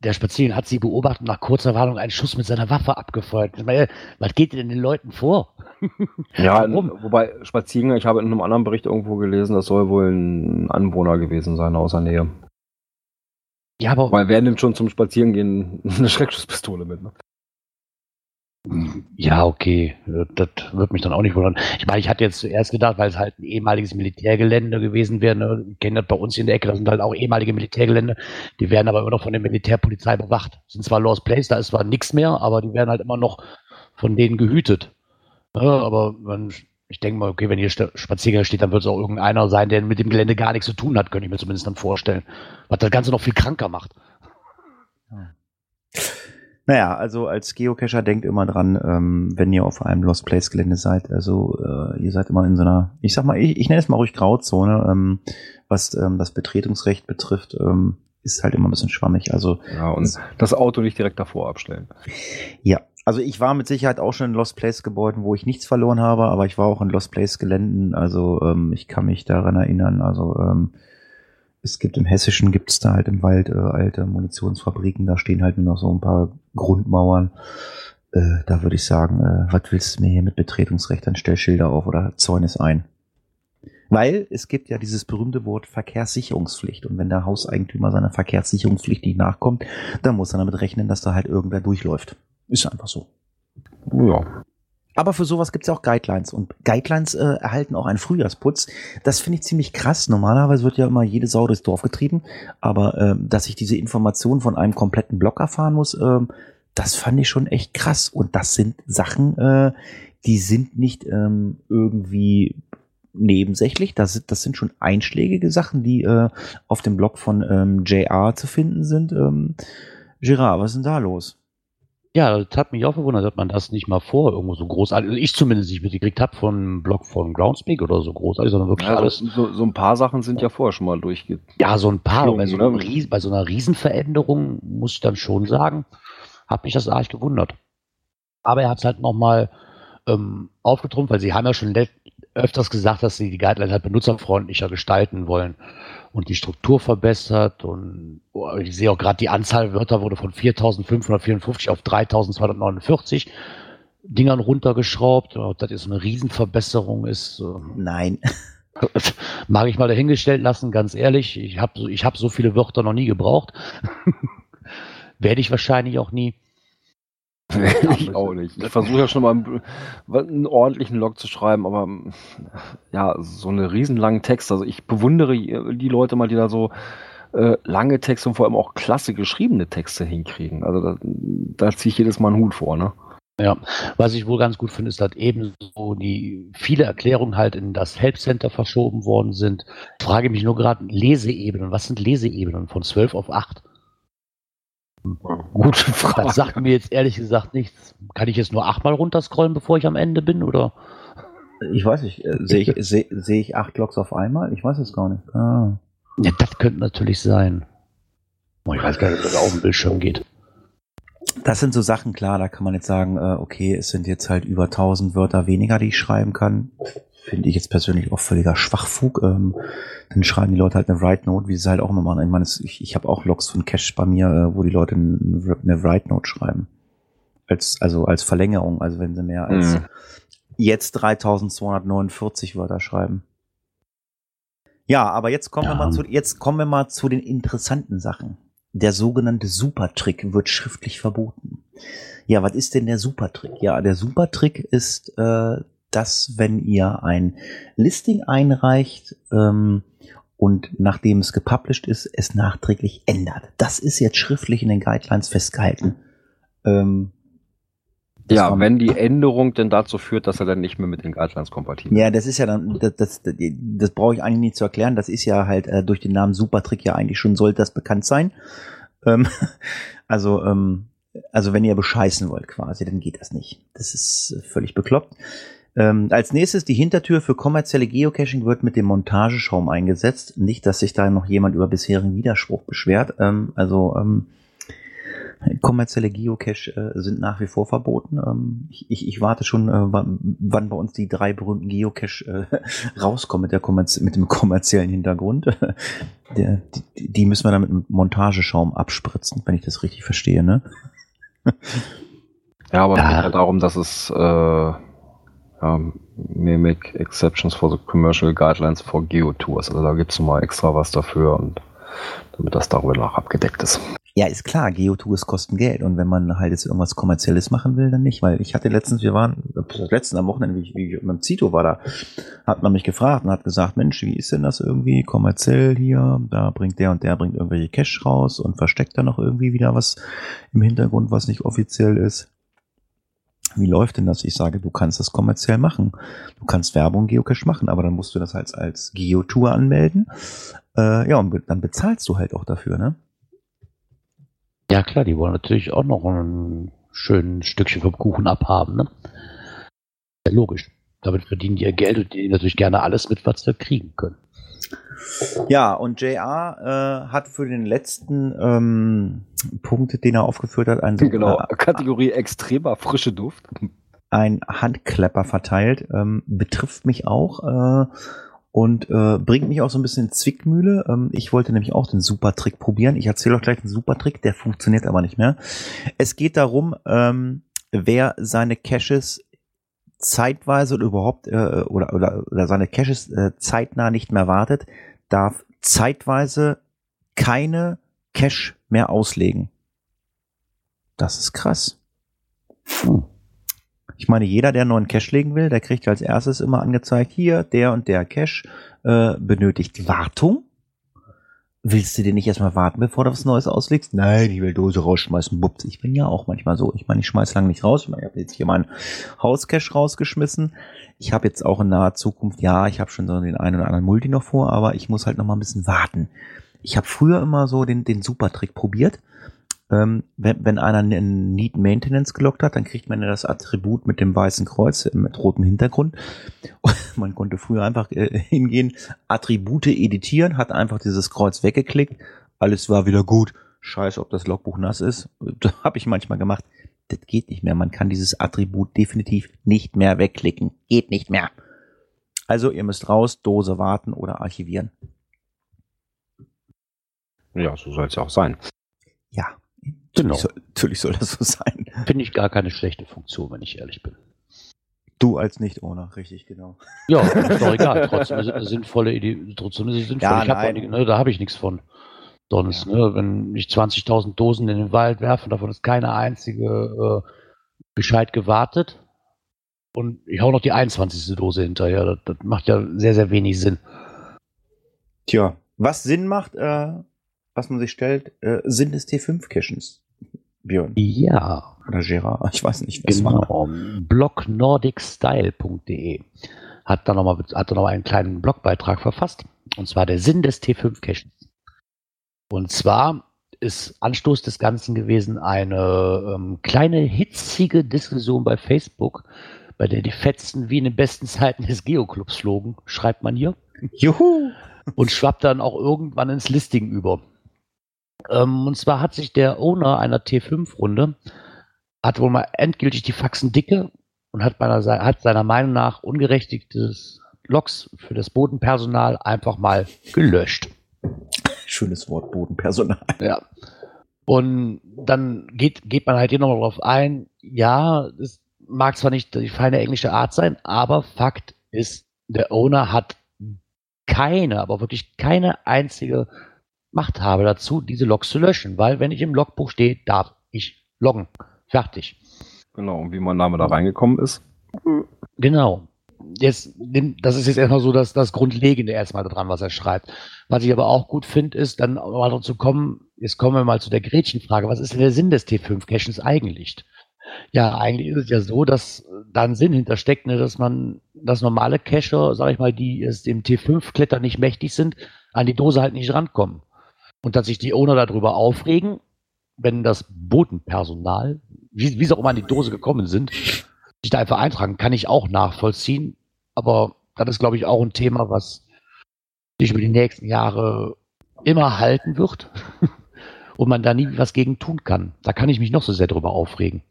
der Spaziergang hat sie beobachtet und nach kurzer Warnung einen Schuss mit seiner Waffe abgefeuert. Meine, was geht denn den Leuten vor? Ja, Warum? wobei Spaziergänger, ich habe in einem anderen Bericht irgendwo gelesen, das soll wohl ein Anwohner gewesen sein aus der Nähe. Ja, aber Weil wer nimmt schon zum Spazierengehen eine Schreckschusspistole mit? Ne? Ja, okay. Das wird mich dann auch nicht wundern. Ich meine, ich hatte jetzt zuerst gedacht, weil es halt ein ehemaliges Militärgelände gewesen wäre. Ne? Kennen das bei uns in der Ecke, das sind halt auch ehemalige Militärgelände. Die werden aber immer noch von der Militärpolizei bewacht. Sind zwar Lost Place, da ist zwar nichts mehr, aber die werden halt immer noch von denen gehütet. Ja, aber man, ich denke mal, okay, wenn hier Spaziergänger steht, dann wird es auch irgendeiner sein, der mit dem Gelände gar nichts zu tun hat, könnte ich mir zumindest dann vorstellen. Was das Ganze noch viel kranker macht. Naja, also als Geocacher denkt immer dran, ähm, wenn ihr auf einem Lost Place Gelände seid, also äh, ihr seid immer in so einer, ich sag mal, ich, ich nenne es mal ruhig Grauzone, ähm, was ähm, das Betretungsrecht betrifft, ähm, ist halt immer ein bisschen schwammig. Also Ja, und das Auto nicht direkt davor abstellen. ja, also ich war mit Sicherheit auch schon in Lost Place Gebäuden, wo ich nichts verloren habe, aber ich war auch in Lost Place Geländen, also ähm, ich kann mich daran erinnern, also ähm, es gibt im Hessischen, gibt es da halt im Wald äh, alte Munitionsfabriken, da stehen halt nur noch so ein paar Grundmauern. Äh, da würde ich sagen, äh, was willst du mir hier mit Betretungsrecht? Dann stell Schilder auf oder Zäunis ein. Weil es gibt ja dieses berühmte Wort Verkehrssicherungspflicht. Und wenn der Hauseigentümer seiner Verkehrssicherungspflicht nicht nachkommt, dann muss er damit rechnen, dass da halt irgendwer durchläuft. Ist einfach so. Ja. Aber für sowas gibt's ja auch Guidelines. Und Guidelines äh, erhalten auch einen Frühjahrsputz. Das finde ich ziemlich krass. Normalerweise wird ja immer jede Sau durchs Dorf getrieben. Aber äh, dass ich diese Informationen von einem kompletten Blog erfahren muss, äh, das fand ich schon echt krass. Und das sind Sachen, äh, die sind nicht ähm, irgendwie nebensächlich. Das, sind- das sind schon einschlägige Sachen, die äh, auf dem Blog von ähm, JR zu finden sind. Ähm, Gerard, was ist denn da los? Ja, das hat mich auch verwundert, dass man das nicht mal vor irgendwo so großartig, also ich zumindest nicht mitgekriegt habe von einem Blog von Groundspeak oder so großartig, sondern wirklich Ja, alles. so, so ein paar Sachen sind ja vorher schon mal durchge... Ja, so ein paar. Bei so, einem ne? Ries, bei so einer Riesenveränderung muss ich dann schon sagen, hat mich das arg gewundert. Aber er hat es halt nochmal ähm, aufgetrumpft, weil sie haben ja schon öfters gesagt, dass sie die Guidelines halt benutzerfreundlicher gestalten wollen und die Struktur verbessert. Und oh, ich sehe auch gerade, die Anzahl Wörter wurde von 4.554 auf 3.249 Dingern runtergeschraubt. Ob das jetzt eine Riesenverbesserung ist, Nein. Mag ich mal dahingestellt lassen, ganz ehrlich. Ich habe ich hab so viele Wörter noch nie gebraucht. Werde ich wahrscheinlich auch nie. ich auch nicht. Ich versuche ja schon mal einen, einen ordentlichen Log zu schreiben, aber ja, so eine riesenlangen Text. Also ich bewundere die Leute mal, die da so äh, lange Texte und vor allem auch klasse geschriebene Texte hinkriegen. Also da, da ziehe ich jedes Mal einen Hut vor, ne? Ja, was ich wohl ganz gut finde, ist, dass ebenso die viele Erklärungen halt in das Help Center verschoben worden sind. Ich frage mich nur gerade, Leseebenen, was sind Leseebenen von 12 auf 8? Gute Frage. Das sagt mir jetzt ehrlich gesagt nichts. Kann ich jetzt nur achtmal runterscrollen, bevor ich am Ende bin, oder? Ich weiß nicht, äh, sehe ich, seh, seh ich acht Logs auf einmal? Ich weiß es gar nicht. Ah. Ja, das könnte natürlich sein. Oh, ich weiß gar nicht, ob das auf dem Bildschirm geht. Das sind so Sachen, klar, da kann man jetzt sagen, äh, okay, es sind jetzt halt über 1000 Wörter weniger, die ich schreiben kann. Finde ich jetzt persönlich auch völliger Schwachfug. Ähm, dann schreiben die Leute halt eine Write Note, wie sie es halt auch immer machen. Ich meine, ich, ich habe auch Logs von Cache bei mir, äh, wo die Leute eine, eine Write Note schreiben. Als, also als Verlängerung, also wenn sie mehr als Mhm. jetzt 3249 Wörter schreiben. Ja, aber jetzt kommen wir Ja. mal zu, jetzt kommen wir mal zu den interessanten Sachen. Der sogenannte Supertrick wird schriftlich verboten. Ja, was ist denn der Supertrick? Ja, der Supertrick ist, äh, dass wenn ihr ein Listing einreicht ähm, und nachdem es gepublished ist, es nachträglich ändert. Das ist jetzt schriftlich in den Guidelines festgehalten. Ähm, Ja, wenn die Änderung denn dazu führt, dass er dann nicht mehr mit den Guidelines kompatibel Ja, das ist ja dann, das, das, das, brauche ich eigentlich nicht zu erklären. Das ist ja halt äh, durch den Namen Supertrick ja eigentlich schon sollte das bekannt sein. Ähm, also, ähm, also wenn ihr bescheißen wollt quasi, dann geht das nicht. Das ist völlig bekloppt. Ähm, als nächstes die Hintertür für kommerzielle Geocaching wird mit dem Montageschaum eingesetzt. Nicht, dass sich da noch jemand über bisherigen Widerspruch beschwert. Ähm, also ähm, kommerzielle Geocache äh, sind nach wie vor verboten. Ähm, ich, ich, ich warte schon, äh, wann, wann bei uns die drei berühmten Geocache äh, rauskommen mit, der kommerz mit dem kommerziellen Hintergrund. der, die, die müssen wir dann mit Montageschaum abspritzen, wenn ich das richtig verstehe. Ne? Ja, aber es geht ja darum, dass es äh, ja, Mimic Exceptions for the Commercial Guidelines for Geotours. Also da gibt's noch mal extra was dafür und damit das darüber noch abgedeckt ist. Ja, ist klar, Geotours kosten Geld und wenn man halt jetzt irgendwas Kommerzielles machen will, dann nicht, weil ich hatte letztens, wir waren, letzten am Wochenende, wie ich, wie ich mit dem Zito war da, hat man mich gefragt und hat gesagt, Mensch, wie ist denn das irgendwie kommerziell hier? Da bringt der und der bringt irgendwelche Cash raus und versteckt da noch irgendwie wieder was im Hintergrund, was nicht offiziell ist. Wie läuft denn das? Ich sage, du kannst das kommerziell machen. Du kannst Werbung Geocache machen, aber dann musst du das als, als Geotour anmelden. Äh, ja, und dann bezahlst du halt auch dafür, ne? Ja, klar, die wollen natürlich auch noch ein schönes Stückchen vom Kuchen abhaben, ne? Ja, logisch. Damit verdienen die ihr Geld und die natürlich gerne alles mit, was sie kriegen können. Ja, und JR äh, hat für den letzten ähm, Punkt, den er aufgeführt hat, einen, Genau, äh, Kategorie extremer frische Duft. ein Handklepper verteilt. Ähm, betrifft mich auch äh, und äh, bringt mich auch so ein bisschen in Zwickmühle. Ähm, ich wollte nämlich auch den Supertrick probieren. Ich erzähle euch gleich den Supertrick, der funktioniert aber nicht mehr. Es geht darum, ähm, wer seine Caches zeitweise oder überhaupt äh, oder, oder, oder seine Caches äh, zeitnah nicht mehr wartet, darf zeitweise keine Cache mehr auslegen. Das ist krass. Hm. Ich meine, jeder, der einen neuen Cache legen will, der kriegt als erstes immer angezeigt, hier, der und der Cache äh, benötigt Wartung. Willst du dir nicht erstmal warten, bevor du was Neues auslegst? Nein, ich will Dose rausschmeißen, bups. Ich bin ja auch manchmal so. Ich meine, ich schmeiß lange nicht raus. Ich meine, ich habe jetzt hier meinen Hauscache rausgeschmissen. Ich habe jetzt auch in naher Zukunft, ja, ich habe schon so den einen oder anderen Multi noch vor, aber ich muss halt noch mal ein bisschen warten. Ich habe früher immer so den, den Super-Trick probiert ähm, wenn, wenn einer einen Need Maintenance gelockt hat, dann kriegt man ja das Attribut mit dem weißen Kreuz äh, mit rotem Hintergrund. Und man konnte früher einfach äh, hingehen, Attribute editieren, hat einfach dieses Kreuz weggeklickt, alles war wieder gut. Scheiße, ob das Logbuch nass ist. Das habe ich manchmal gemacht. Das geht nicht mehr. Man kann dieses Attribut definitiv nicht mehr wegklicken. Geht nicht mehr. Also ihr müsst raus, Dose warten oder archivieren. Ja, so soll es ja auch sein. Ja, Genau. Natürlich, soll, natürlich soll das so sein. Finde ich gar keine schlechte Funktion, wenn ich ehrlich bin. Du als Nicht-Owner, richtig, genau. Ja, ist doch egal. Trotzdem ist es eine sinnvolle Idee. Trotzdem ist es sinnvoll. Ja, ich hab nicht, ne, da habe ich nichts von. Sonst, ne, wenn ich 20.000 Dosen in den Wald werfe, davon ist keine einzige äh, gescheit gewartet. Und ich hau noch die 21. Dose hinterher. Das, das macht ja sehr, sehr wenig Sinn. Tja, was Sinn macht, äh, was man sich stellt, äh, sind des T5-Caches. Björn Ja, oder Gerard, ich weiß nicht, was war. genau. blogNordicStyle.de hat da nochmal hat da noch mal einen kleinen Blogbeitrag verfasst. Und zwar der Sinn des T5-Caches. Und zwar ist Anstoß des Ganzen gewesen eine ähm, kleine hitzige Diskussion bei Facebook, bei der die Fetzen wie in den besten Zeiten des Geoclubs flogen, schreibt man hier, Juhu! und schwappt dann auch irgendwann ins Listing über. Ähm, und zwar hat sich der Owner einer T5-Runde, hat wohl mal endgültig die Faxen dicke und hat, meiner, hat seiner Meinung nach ungerechtigtes Loks für das Bodenpersonal einfach mal gelöscht. Schönes Wort, Bodenpersonal. Ja. Und dann geht, geht man halt hier nochmal drauf ein. Ja, es mag zwar nicht die feine englische Art sein, aber Fakt ist, der Owner hat keine, aber wirklich keine einzige Machthabe dazu, diese Logs zu löschen, weil wenn ich im Logbuch stehe, darf ich loggen. Fertig. Genau, und wie mein Name da reingekommen ist. Genau. Jetzt, das ist jetzt erstmal so das, das Grundlegende erstmal daran, was er schreibt. Was ich aber auch gut finde, ist dann mal dazu kommen, jetzt kommen wir mal zu der Gretchenfrage. Was ist denn der Sinn des T5-Caches eigentlich? Ja, eigentlich ist es ja so, dass da ein Sinn hintersteckt, ne, dass man, dass normale Cacher, sag ich mal, die es dem T5-Kletter nicht mächtig sind, an die Dose halt nicht rankommen. Und dass sich die Owner darüber aufregen, wenn das Bodenpersonal, wie, wie sie auch immer an die Dose gekommen sind, sich da einfach eintragen, kann ich auch nachvollziehen. Aber das ist, glaube ich, auch ein Thema, was sich über die nächsten Jahre immer halten wird und man da nie was gegen tun kann. Da kann ich mich noch so sehr drüber aufregen.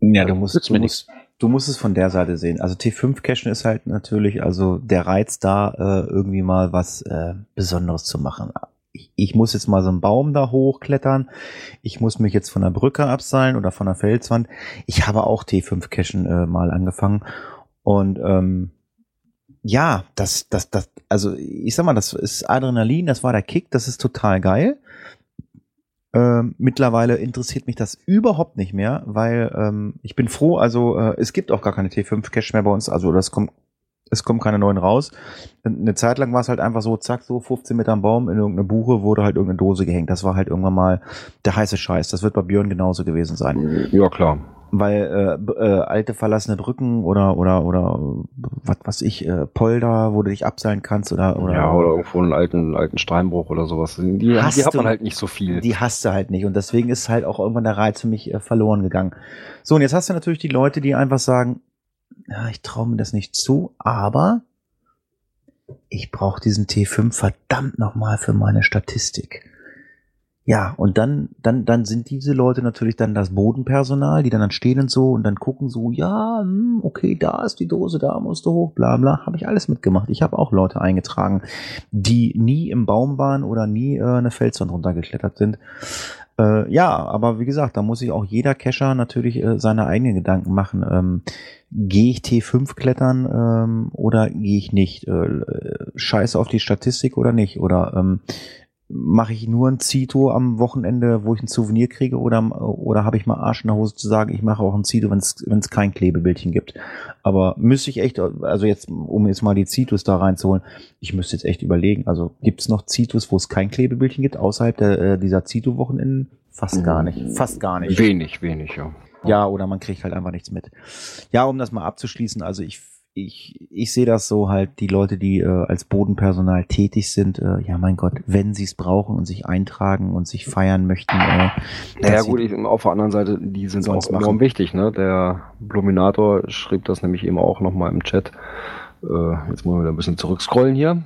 Ja, du musst, du musst, du musst es von der Seite sehen. Also T5-Cachen ist halt natürlich, also der Reiz da, äh, irgendwie mal was äh, Besonderes zu machen. Ich, ich muss jetzt mal so einen Baum da hochklettern. Ich muss mich jetzt von der Brücke abseilen oder von der Felswand. Ich habe auch T5-Cachen äh, mal angefangen. Und ähm, ja, das, das, das, also ich sag mal, das ist Adrenalin, das war der Kick, das ist total geil. Ähm, mittlerweile interessiert mich das überhaupt nicht mehr, weil ähm, ich bin froh, also äh, es gibt auch gar keine T5-Cache mehr bei uns, also das kommt, es kommen keine neuen raus. Eine Zeit lang war es halt einfach so, zack, so 15 Meter am Baum in irgendeine Buche wurde halt irgendeine Dose gehängt. Das war halt irgendwann mal der heiße Scheiß. Das wird bei Björn genauso gewesen sein. Ja, klar. Weil äh, äh, alte verlassene Brücken oder oder oder was was ich äh, Polder, wo du dich abseilen kannst oder oder ja, oder irgendwo einen alten, alten Steinbruch oder sowas. Die, die hat man du- halt nicht so viel. Die hast du halt nicht. Und deswegen ist halt auch irgendwann der Reiz für mich äh, verloren gegangen. So, und jetzt hast du natürlich die Leute, die einfach sagen, ja, ich traue mir das nicht zu, aber ich brauche diesen T5 verdammt nochmal für meine Statistik. Ja, und dann, dann, dann sind diese Leute natürlich dann das Bodenpersonal, die dann, dann stehen und so und dann gucken so, ja, hm, okay, da ist die Dose, da musst du hoch, bla bla. Habe ich alles mitgemacht. Ich habe auch Leute eingetragen, die nie im Baum waren oder nie äh, eine Felswand runtergeklettert sind. Äh, ja, aber wie gesagt, da muss sich auch jeder Cacher natürlich äh, seine eigenen Gedanken machen. Ähm, gehe ich T5 klettern ähm, oder gehe ich nicht? Äh, scheiße auf die Statistik oder nicht? Oder ähm, mache ich nur ein Zito am Wochenende, wo ich ein Souvenir kriege, oder, oder habe ich mal Arsch in der Hose zu sagen, ich mache auch ein Zito, wenn es kein Klebebildchen gibt. Aber müsste ich echt, also jetzt, um jetzt mal die Zitos da reinzuholen, ich müsste jetzt echt überlegen, also gibt es noch Zitos, wo es kein Klebebildchen gibt, außerhalb der, äh, dieser Zito-Wochenenden? Fast gar nicht, fast gar nicht. Wenig, wenig, ja. Ja, oder man kriegt halt einfach nichts mit. Ja, um das mal abzuschließen, also ich ich, ich sehe das so halt, die Leute, die äh, als Bodenpersonal tätig sind, äh, ja mein Gott, wenn sie es brauchen und sich eintragen und sich feiern möchten. Äh, naja gut, ich, auf der anderen Seite, die sind auch enorm wichtig. Ne? Der Bluminator schrieb das nämlich eben auch nochmal im Chat. Äh, jetzt muss wir wieder ein bisschen zurückscrollen hier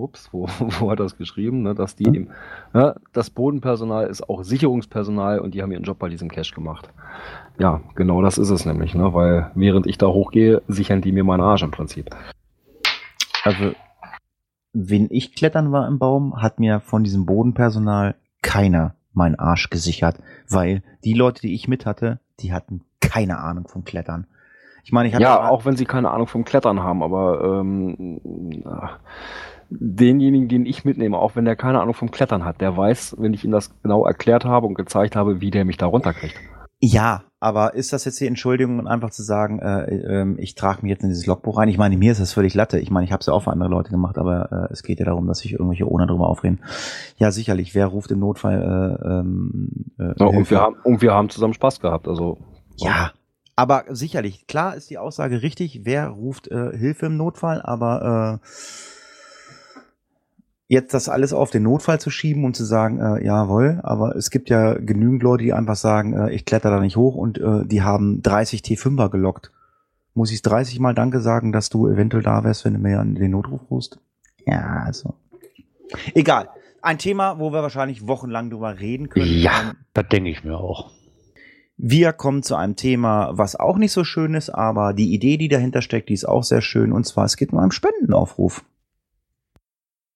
ups, wo, wo hat das geschrieben, ne, dass die hm? eben, ja, das Bodenpersonal ist auch Sicherungspersonal und die haben ihren Job bei diesem Cache gemacht. Ja, genau das ist es nämlich, ne, weil während ich da hochgehe, sichern die mir meinen Arsch im Prinzip. Also, wenn ich klettern war im Baum, hat mir von diesem Bodenpersonal keiner meinen Arsch gesichert, weil die Leute, die ich mit hatte, die hatten keine Ahnung vom Klettern. Ich meine, ich hatte ja, auch wenn sie keine Ahnung vom Klettern haben, aber ähm, denjenigen, den ich mitnehme, auch wenn der keine Ahnung vom Klettern hat, der weiß, wenn ich ihm das genau erklärt habe und gezeigt habe, wie der mich da runterkriegt. Ja, aber ist das jetzt die Entschuldigung, einfach zu sagen, äh, äh, ich trage mich jetzt in dieses Logbuch rein? Ich meine, mir ist das völlig Latte. Ich meine, ich habe es ja auch für andere Leute gemacht, aber äh, es geht ja darum, dass sich irgendwelche ohne drüber aufreden. Ja, sicherlich. Wer ruft im Notfall? Äh, ähm, äh, ja, und, wir haben, und wir haben zusammen Spaß gehabt. Also ja, aber sicherlich. Klar ist die Aussage richtig. Wer ruft äh, Hilfe im Notfall? Aber äh, jetzt das alles auf den Notfall zu schieben und zu sagen, äh, jawohl, aber es gibt ja genügend Leute, die einfach sagen, äh, ich kletter da nicht hoch und äh, die haben 30 T5er gelockt. Muss ich 30 Mal Danke sagen, dass du eventuell da wärst, wenn du mir an den Notruf rufst? Ja, also. Egal. Ein Thema, wo wir wahrscheinlich wochenlang drüber reden können. Ja, das denke ich mir auch. Wir kommen zu einem Thema, was auch nicht so schön ist, aber die Idee, die dahinter steckt, die ist auch sehr schön. Und zwar, es geht um einen Spendenaufruf.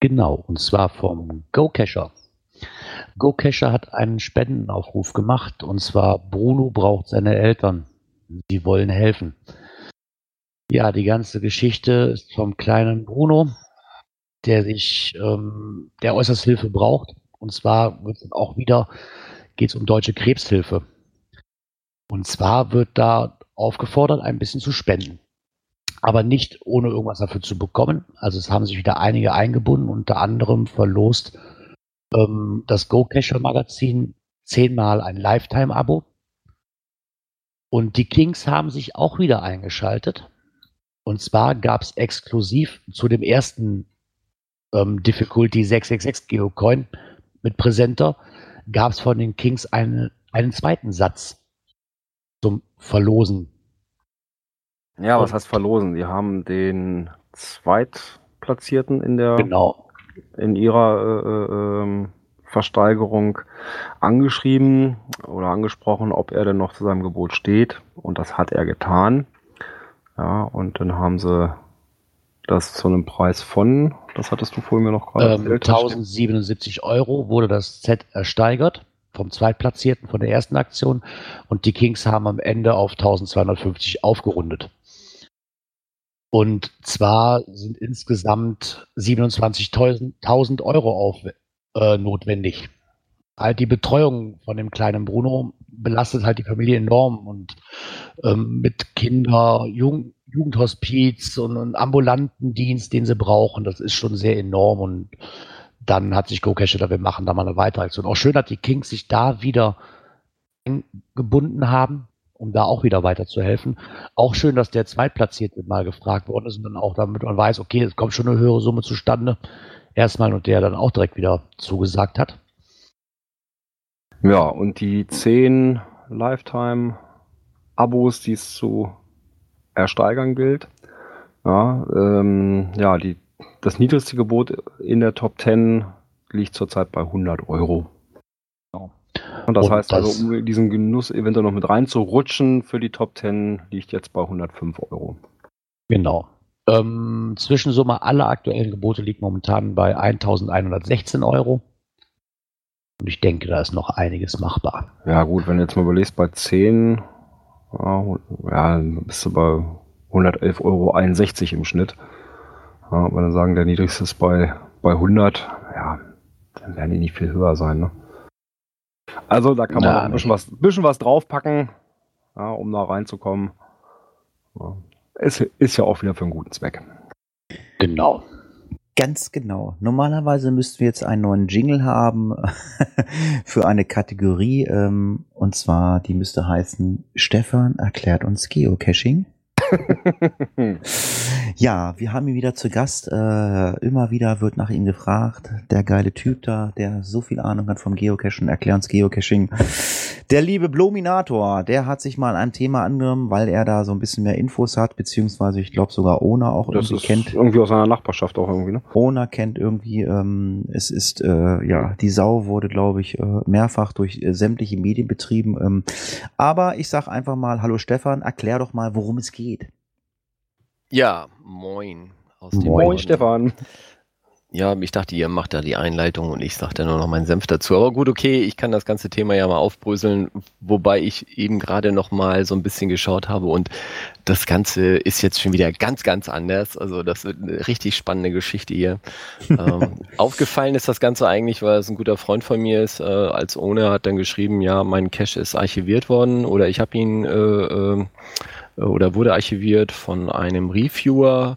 Genau, und zwar vom GoCacher. GoCacher hat einen Spendenaufruf gemacht und zwar Bruno braucht seine Eltern. Sie wollen helfen. Ja, die ganze Geschichte ist vom kleinen Bruno, der sich, ähm, der äußerst Hilfe braucht. Und zwar wird auch wieder, geht es um deutsche Krebshilfe. Und zwar wird da aufgefordert, ein bisschen zu spenden aber nicht ohne irgendwas dafür zu bekommen. Also es haben sich wieder einige eingebunden, unter anderem verlost ähm, das Go Cacher Magazin zehnmal ein Lifetime-Abo. Und die Kings haben sich auch wieder eingeschaltet. Und zwar gab es exklusiv zu dem ersten ähm, Difficulty 666 Geocoin mit Präsenter, gab es von den Kings eine, einen zweiten Satz zum Verlosen ja, was heißt verlosen? Die haben den Zweitplatzierten in der genau. in ihrer äh, äh, ähm, Versteigerung angeschrieben oder angesprochen, ob er denn noch zu seinem Gebot steht. Und das hat er getan. Ja, und dann haben sie das zu einem Preis von, das hattest du vorhin mir noch gerade ähm, 1077 Euro wurde das Set ersteigert vom Zweitplatzierten von der ersten Aktion und die Kings haben am Ende auf 1250 aufgerundet. Und zwar sind insgesamt 27.000 Euro auf, äh, notwendig. Halt die Betreuung von dem kleinen Bruno belastet halt die Familie enorm und ähm, mit Kinder, Jugend, Jugendhospiz und, und ambulanten Dienst, den sie brauchen, das ist schon sehr enorm und dann hat sich GoCash gedacht, wir machen da mal eine weitere Aktion. Auch schön, dass die Kings sich da wieder gebunden haben um da auch wieder weiterzuhelfen. Auch schön, dass der Zweitplatzierte mal gefragt worden ist und dann auch damit man weiß, okay, es kommt schon eine höhere Summe zustande. Erstmal und der dann auch direkt wieder zugesagt hat. Ja, und die zehn Lifetime-Abos, die es zu ersteigern gilt. Ja, ähm, ja die, das niedrigste Gebot in der Top 10 liegt zurzeit bei 100 Euro. Und das und heißt also, das also, um diesen Genuss eventuell noch mit reinzurutschen für die Top 10, liegt jetzt bei 105 Euro. Genau. Ähm, Zwischensumme aller aktuellen Gebote liegt momentan bei 1116 Euro. Und ich denke, da ist noch einiges machbar. Ja, gut, wenn du jetzt mal überlegst, bei 10, ja, ja, bist du bei 111,61 Euro im Schnitt. Ja, wenn wir sagen, der niedrigste ist bei, bei 100, ja, dann werden die nicht viel höher sein. Ne? Also da kann man Na, ein bisschen was, bisschen was draufpacken, ja, um da reinzukommen. Ja. Ist, ist ja auch wieder für einen guten Zweck. Genau. Ganz genau. Normalerweise müssten wir jetzt einen neuen Jingle haben für eine Kategorie. Ähm, und zwar, die müsste heißen, Stefan erklärt uns Geocaching. ja, wir haben ihn wieder zu Gast. Äh, immer wieder wird nach ihm gefragt. Der geile Typ da, der so viel Ahnung hat vom Geocachen, erklärt uns Geocaching. Der liebe Blominator, der hat sich mal ein Thema angenommen, weil er da so ein bisschen mehr Infos hat, beziehungsweise ich glaube sogar Ona auch Das irgendwie kennt. irgendwie aus seiner Nachbarschaft auch irgendwie, ne? Ona kennt irgendwie, ähm, es ist, äh, ja, die Sau wurde, glaube ich, äh, mehrfach durch äh, sämtliche Medien betrieben. Ähm, aber ich sag einfach mal, hallo Stefan, erklär doch mal, worum es geht. Ja, moin. Aus dem Moin, Moin, Stefan. Ja, ich dachte, ihr macht da die Einleitung und ich sage da nur noch meinen Senf dazu. Aber gut, okay, ich kann das ganze Thema ja mal aufbröseln, wobei ich eben gerade noch mal so ein bisschen geschaut habe und das Ganze ist jetzt schon wieder ganz, ganz anders. Also das wird eine richtig spannende Geschichte hier. ähm, aufgefallen ist das Ganze eigentlich, weil es ein guter Freund von mir ist. Äh, als Ohne hat dann geschrieben, ja, mein Cache ist archiviert worden oder ich habe ihn äh, äh, oder wurde archiviert von einem Reviewer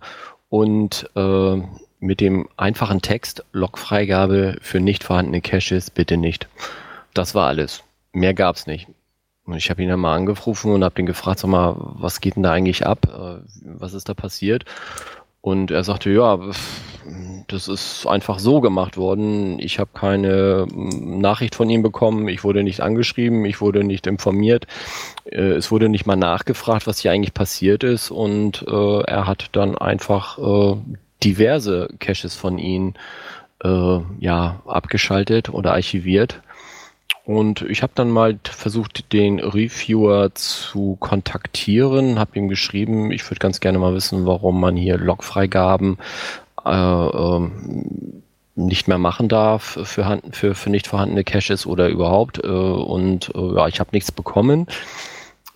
und äh, mit dem einfachen Text Logfreigabe für nicht vorhandene Caches bitte nicht. Das war alles. Mehr gab's nicht. Und ich habe ihn dann mal angerufen und habe ihn gefragt, sag mal, was geht denn da eigentlich ab? Äh, Was ist da passiert? Und er sagte, ja, das ist einfach so gemacht worden. Ich habe keine mm, Nachricht von ihm bekommen. Ich wurde nicht angeschrieben. Ich wurde nicht informiert. Äh, Es wurde nicht mal nachgefragt, was hier eigentlich passiert ist. Und äh, er hat dann einfach äh, diverse Caches von ihnen äh, ja, abgeschaltet oder archiviert. Und ich habe dann mal versucht, den Reviewer zu kontaktieren, habe ihm geschrieben, ich würde ganz gerne mal wissen, warum man hier Logfreigaben äh, ähm, nicht mehr machen darf für, für, für nicht vorhandene Caches oder überhaupt. Äh, und äh, ja, ich habe nichts bekommen.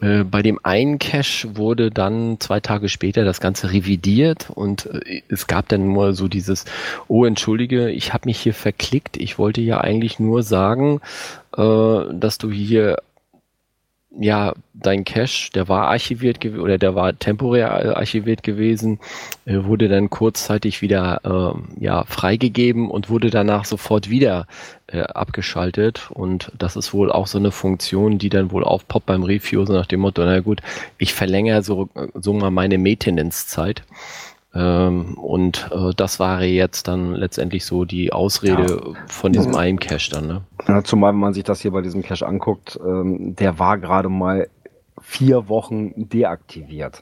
Äh, Bei dem einen Cache wurde dann zwei Tage später das Ganze revidiert und äh, es gab dann nur so dieses, oh entschuldige, ich habe mich hier verklickt, ich wollte ja eigentlich nur sagen, äh, dass du hier ja dein Cache, der war archiviert oder der war temporär äh, archiviert gewesen, äh, wurde dann kurzzeitig wieder äh, ja freigegeben und wurde danach sofort wieder äh, abgeschaltet und das ist wohl auch so eine Funktion, die dann wohl aufpoppt beim Review, so nach dem Motto, na gut, ich verlängere so, so mal meine Maintenance-Zeit. Ähm, und äh, das war jetzt dann letztendlich so die Ausrede von diesem einen Cache dann, ne? Ja, zumal, wenn man sich das hier bei diesem Cache anguckt, ähm, der war gerade mal vier Wochen deaktiviert.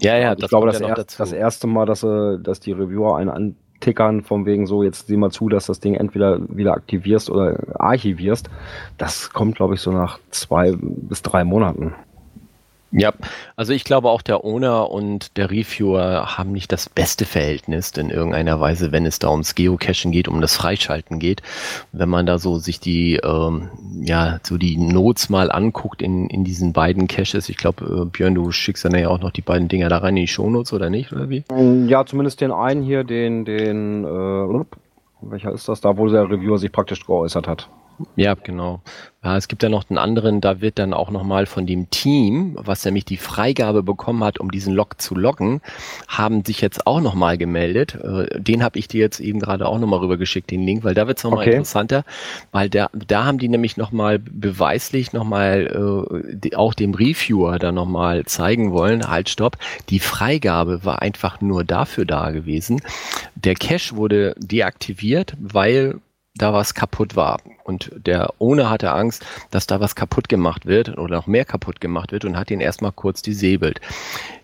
Ja, ja, ich glaube, kommt das, ja erst, das erste Mal, dass, äh, dass die Reviewer einen antickern, von wegen so, jetzt sieh mal zu, dass das Ding entweder wieder aktivierst oder archivierst, das kommt, glaube ich, so nach zwei bis drei Monaten. Ja, also ich glaube auch der Owner und der Reviewer haben nicht das beste Verhältnis in irgendeiner Weise, wenn es da ums Geocachen geht, um das Freischalten geht. Wenn man da so sich die, ähm, ja, so die Notes mal anguckt in, in diesen beiden Caches. Ich glaube, äh, Björn, du schickst dann ja auch noch die beiden Dinger da rein in die Shownotes, oder nicht, oder wie? Ja, zumindest den einen hier, den, den, äh, welcher ist das da, wo der Reviewer sich praktisch geäußert hat. Ja, genau. Ja, es gibt ja noch einen anderen, da wird dann auch nochmal von dem Team, was nämlich die Freigabe bekommen hat, um diesen Log zu loggen, haben sich jetzt auch nochmal gemeldet. Äh, Den habe ich dir jetzt eben gerade auch nochmal rübergeschickt, den Link, weil da wird es nochmal Okay. interessanter, weil da, da haben die nämlich nochmal beweislich nochmal äh, die- auch dem Reviewer dann nochmal zeigen wollen, halt stopp, die Freigabe war einfach nur dafür da gewesen. Der Cache wurde deaktiviert, weil da was kaputt war. Und der Owner hatte Angst, dass da was kaputt gemacht wird oder noch mehr kaputt gemacht wird und hat ihn erstmal kurz disabled.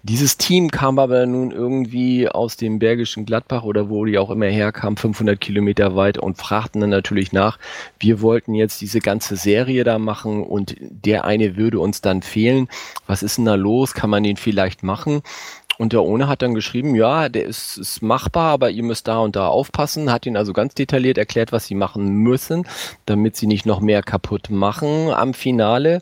Dieses Team kam aber nun irgendwie aus dem Bergischen Gladbach oder wo die auch immer herkamen, 500 Kilometer weit und fragten dann natürlich nach, wir wollten jetzt diese ganze Serie da machen und der eine würde uns dann fehlen. Was ist denn da los? Kann man den vielleicht machen? Und der Ohne hat dann geschrieben, ja, der ist, ist machbar, aber ihr müsst da und da aufpassen, hat ihnen also ganz detailliert erklärt, was sie machen müssen, damit sie nicht noch mehr kaputt machen am Finale.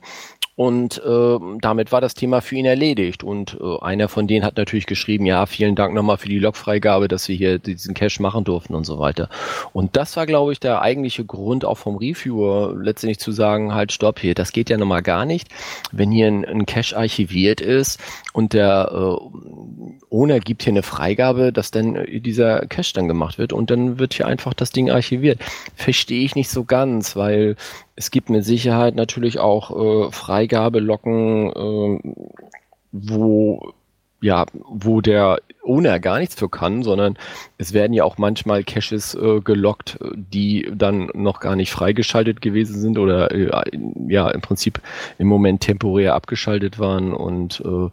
Und äh, damit war das Thema für ihn erledigt. Und äh, einer von denen hat natürlich geschrieben, ja, vielen Dank nochmal für die Logfreigabe, dass wir hier diesen Cache machen durften und so weiter. Und das war, glaube ich, der eigentliche Grund auch vom Reviewer, letztendlich zu sagen, halt, stopp hier, das geht ja nochmal gar nicht. Wenn hier ein, ein Cache archiviert ist und der äh, Owner gibt hier eine Freigabe, dass dann dieser Cache dann gemacht wird und dann wird hier einfach das Ding archiviert. Verstehe ich nicht so ganz, weil es gibt mit Sicherheit natürlich auch äh, Freigabelocken, äh, wo ja, wo der Owner gar nichts für kann, sondern es werden ja auch manchmal Caches äh, gelockt, die dann noch gar nicht freigeschaltet gewesen sind oder äh, ja im Prinzip im Moment temporär abgeschaltet waren und äh,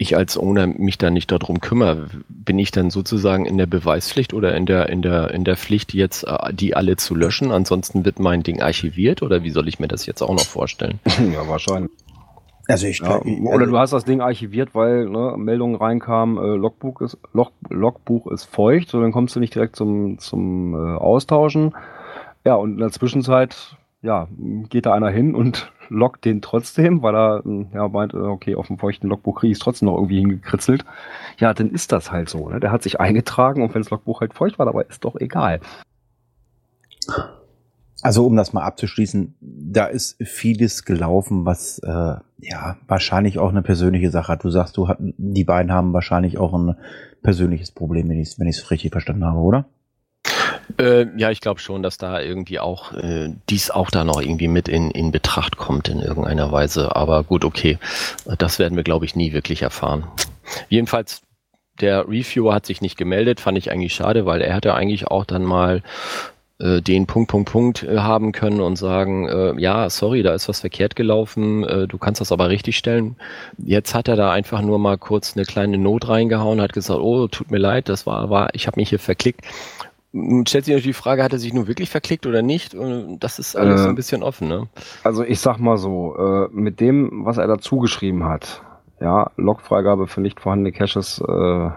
ich als Owner mich da nicht darum kümmere, bin ich dann sozusagen in der Beweispflicht oder in der, in der, in der Pflicht jetzt, äh, die alle zu löschen? Ansonsten wird mein Ding archiviert oder wie soll ich mir das jetzt auch noch vorstellen? Ja, wahrscheinlich. Also ich Ja, oder du hast das Ding archiviert, weil ne, Meldungen reinkamen, äh, Logbuch ist Log, Logbuch ist feucht, so dann kommst du nicht direkt zum zum äh, Austauschen. Ja, und in der Zwischenzeit ja, geht da einer hin und loggt den trotzdem, weil er ja meint, äh, okay, auf dem feuchten Logbuch kriege ich es trotzdem noch irgendwie hingekritzelt. Ja, dann ist das halt so. Ne? Der hat sich eingetragen und wenn das Logbuch halt feucht war, dabei ist doch egal. Also um das mal abzuschließen, da ist vieles gelaufen, was äh, ja wahrscheinlich auch eine persönliche Sache hat. Du sagst, du die beiden haben wahrscheinlich auch ein persönliches Problem, wenn ich es wenn ich's richtig verstanden habe, oder? Äh, ja, ich glaube schon, dass da irgendwie auch äh, dies auch da noch irgendwie mit in, in Betracht kommt in irgendeiner Weise. Aber gut, okay, das werden wir, glaube ich, nie wirklich erfahren. Jedenfalls, der Reviewer hat sich nicht gemeldet, fand ich eigentlich schade, weil er hätte eigentlich auch dann mal äh, den Punkt, Punkt, Punkt äh, haben können und sagen, äh, ja, sorry, da ist was verkehrt gelaufen, äh, du kannst das aber richtig stellen. Jetzt hat er da einfach nur mal kurz eine kleine Not reingehauen, hat gesagt, oh, tut mir leid, das war, war, ich habe mich hier verklickt. Nun stellt sich natürlich die Frage, hat er sich nun wirklich verklickt oder nicht? Und das ist alles Äh, so ein bisschen offen, ne? Also ich sag mal so, äh, mit dem, was er dazu geschrieben hat, ja, Logfreigabe für nicht vorhandene Caches äh,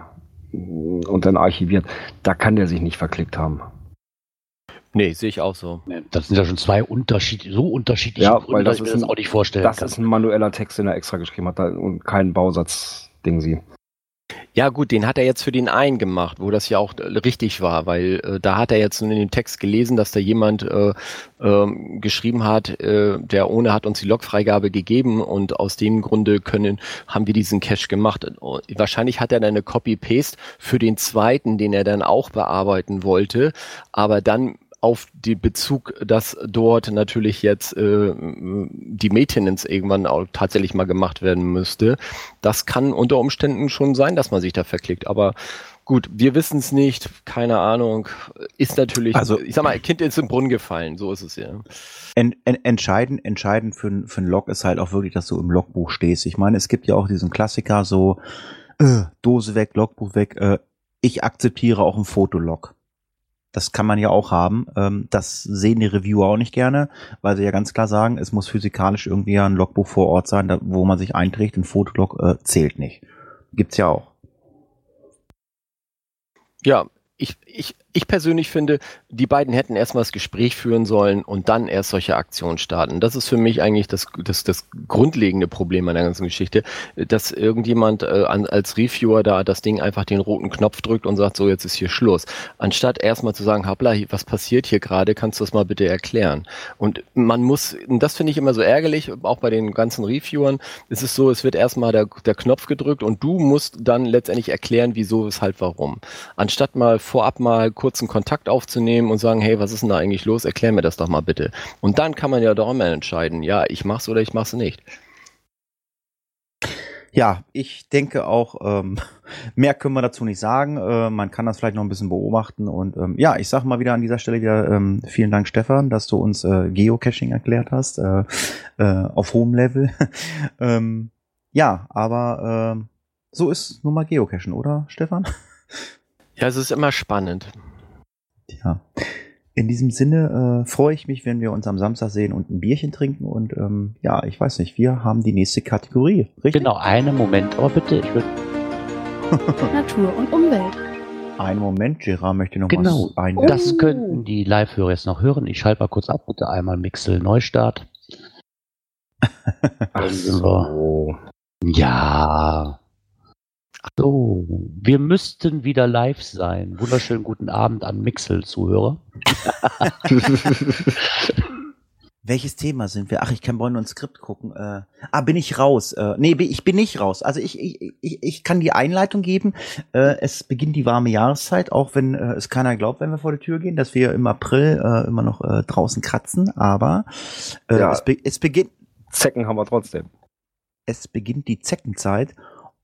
und dann archiviert, da kann der sich nicht verklickt haben. Nee, sehe ich auch so. Das sind ja schon zwei Unterschied, so unterschiedliche Ja, Gründe, weil dass das ich mir ist das ein- auch nicht vorstellen Das kann. ist ein manueller Text, den er extra geschrieben hat da- und kein Bausatz-Ding sie. Ja gut, den hat er jetzt für den einen gemacht, wo das ja auch äh, richtig war, weil äh, da hat er jetzt nun in dem Text gelesen, dass da jemand äh, ähm, geschrieben hat, äh, der ohne hat uns die Logfreigabe gegeben und aus dem Grunde können haben wir diesen Cache gemacht. Und wahrscheinlich hat er dann eine Copy-Paste für den zweiten, den er dann auch bearbeiten wollte, aber dann auf den Bezug, dass dort natürlich jetzt äh, die Maintenance irgendwann auch tatsächlich mal gemacht werden müsste. Das kann unter Umständen schon sein, dass man sich da verklickt. Aber gut, wir wissen es nicht, keine Ahnung. Ist natürlich, Also- ich sag mal, Kind ist im Brunnen gefallen, so ist es ja. En, en, entscheidend, entscheidend für, für einen Log ist halt auch wirklich, dass du im Logbuch stehst. Ich meine, es gibt ja auch diesen Klassiker so, äh, Dose weg, Logbuch weg, äh, ich akzeptiere auch ein Fotolog. Das kann man ja auch haben. Ähm, das sehen die Reviewer auch nicht gerne, weil sie ja ganz klar sagen, es muss physikalisch irgendwie ein Logbuch vor Ort sein, da, wo man sich einträgt. Ein Fotolog äh, zählt nicht. Gibt's ja auch. Ja, ich, ich, ich persönlich finde, die beiden hätten erstmal das Gespräch führen sollen und dann erst solche Aktionen starten. Das ist für mich eigentlich das, das, das grundlegende Problem an der ganzen Geschichte, dass irgendjemand äh, an, als Reviewer da das Ding einfach den roten Knopf drückt und sagt, so jetzt ist hier Schluss. Anstatt erstmal zu sagen, hier- was passiert hier gerade, kannst du das mal bitte erklären. Und man muss, und das finde ich immer so ärgerlich, auch bei den ganzen Reviewern, es ist so, es wird erstmal der, der Knopf gedrückt und du musst dann letztendlich erklären, wieso, weshalb, warum. Anstatt mal vorab mal kurzen Kontakt aufzunehmen und sagen, hey, was ist denn da eigentlich los? Erklär mir das doch mal bitte. Und dann kann man ja doch immer entscheiden, ja, ich mach's oder ich mach's nicht. Ja, ich denke auch, ähm, mehr können wir dazu nicht sagen. Äh, man kann das vielleicht noch ein bisschen beobachten. Und ähm, ja, ich sage mal wieder an dieser Stelle wieder ähm, vielen Dank, Stefan, dass du uns äh, Geocaching erklärt hast, äh, äh, auf hohem Level. ähm, ja, aber ähm, so ist nun mal Geocachen, oder, Stefan? Ja, es ist immer spannend. Ja. In diesem Sinne äh, freue ich mich, wenn wir uns am Samstag sehen und ein Bierchen trinken. Und ähm, ja, ich weiß nicht, wir haben die nächste Kategorie, richtig? Genau, einen Moment, aber bitte, ich will. Natur und Umwelt. Einen Moment, Gerard möchte noch Genau, was ein. das könnten die Live-Hörer jetzt noch hören. Ich schalte mal kurz ab, bitte einmal Mixel Neustart. Ach Dann sind wir- so. Ja. So, wir müssten wieder live sein. Wunderschönen guten Abend an Mixel-Zuhörer. Welches Thema sind wir? Ach, ich kann wollen nur ein Skript gucken. Äh, ah, bin ich raus? Äh, nee, ich bin nicht raus. Also ich, ich, ich, ich kann die Einleitung geben. Äh, es beginnt die warme Jahreszeit, auch wenn äh, es keiner glaubt, wenn wir vor die Tür gehen, dass wir im April äh, immer noch äh, draußen kratzen. Aber äh, Ja. es, be es beginnt Zecken haben wir trotzdem. es beginnt die Zeckenzeit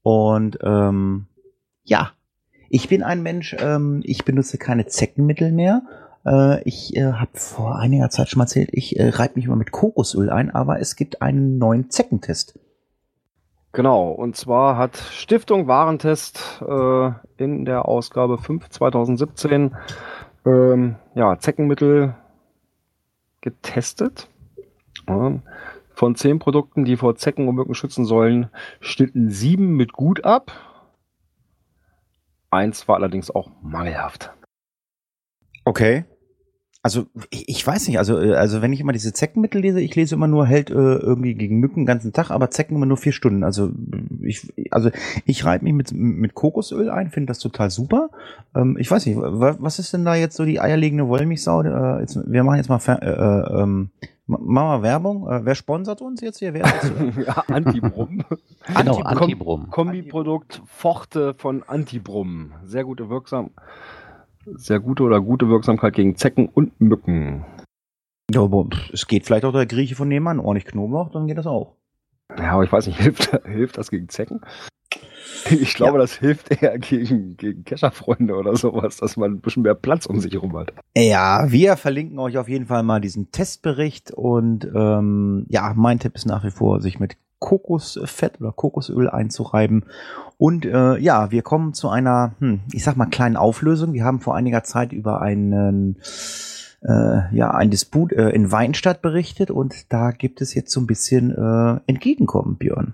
und ähm, ja, ich bin ein Mensch, ähm, ich benutze keine Zeckenmittel mehr. Äh, ich äh, habe vor einiger Zeit schon mal erzählt, ich äh, reibe mich immer mit Kokosöl ein, aber es gibt einen neuen Zeckentest. Genau, und zwar hat Stiftung Warentest äh, in der Ausgabe 5 2017 ähm, ja, Zeckenmittel getestet. Ja, von zehn Produkten, die vor Zecken und Mücken schützen sollen, schnitten sieben mit gut ab. Eins war allerdings auch mangelhaft. Okay. Also ich, ich weiß nicht, also äh, also wenn ich immer diese Zeckenmittel lese, ich lese immer nur hält äh, irgendwie gegen Mücken den ganzen Tag, aber Zecken immer nur vier Stunden. Also ich also ich reibe mich mit mit Kokosöl ein, finde das total super. Ähm, ich weiß nicht, wa- was ist denn da jetzt so die eierlegende Wollmilchsau? Äh, jetzt, wir machen jetzt mal Fer äh, äh, ähm, ma- machen wir Werbung. Äh, wer sponsert uns jetzt hier? Wer ja, Antibrum. Genau, Antibrum. Antibrum. Kombiprodukt Forte von Antibrum. Sehr gute Wirksam sehr gute oder gute Wirksamkeit gegen Zecken und Mücken. ja, aber es geht vielleicht auch der Grieche von nebenan, ordentlich Knoblauch, dann geht das auch. Ja, aber ich weiß nicht, hilft, hilft das gegen Zecken? Ich glaube, das hilft eher gegen, gegen Kescherfreunde oder sowas, dass man ein bisschen mehr Platz um sich herum hat. Ja, wir verlinken euch auf jeden Fall mal diesen Testbericht und ähm, ja, mein Tipp ist nach wie vor, sich mit Kokosfett oder Kokosöl einzureiben. Und äh, ja, wir kommen zu einer, hm, ich sag mal, kleinen Auflösung. Wir haben vor einiger Zeit über einen äh, ja, ein Disput äh, in Weinstadt berichtet und da gibt es jetzt so ein bisschen äh, Entgegenkommen, Björn.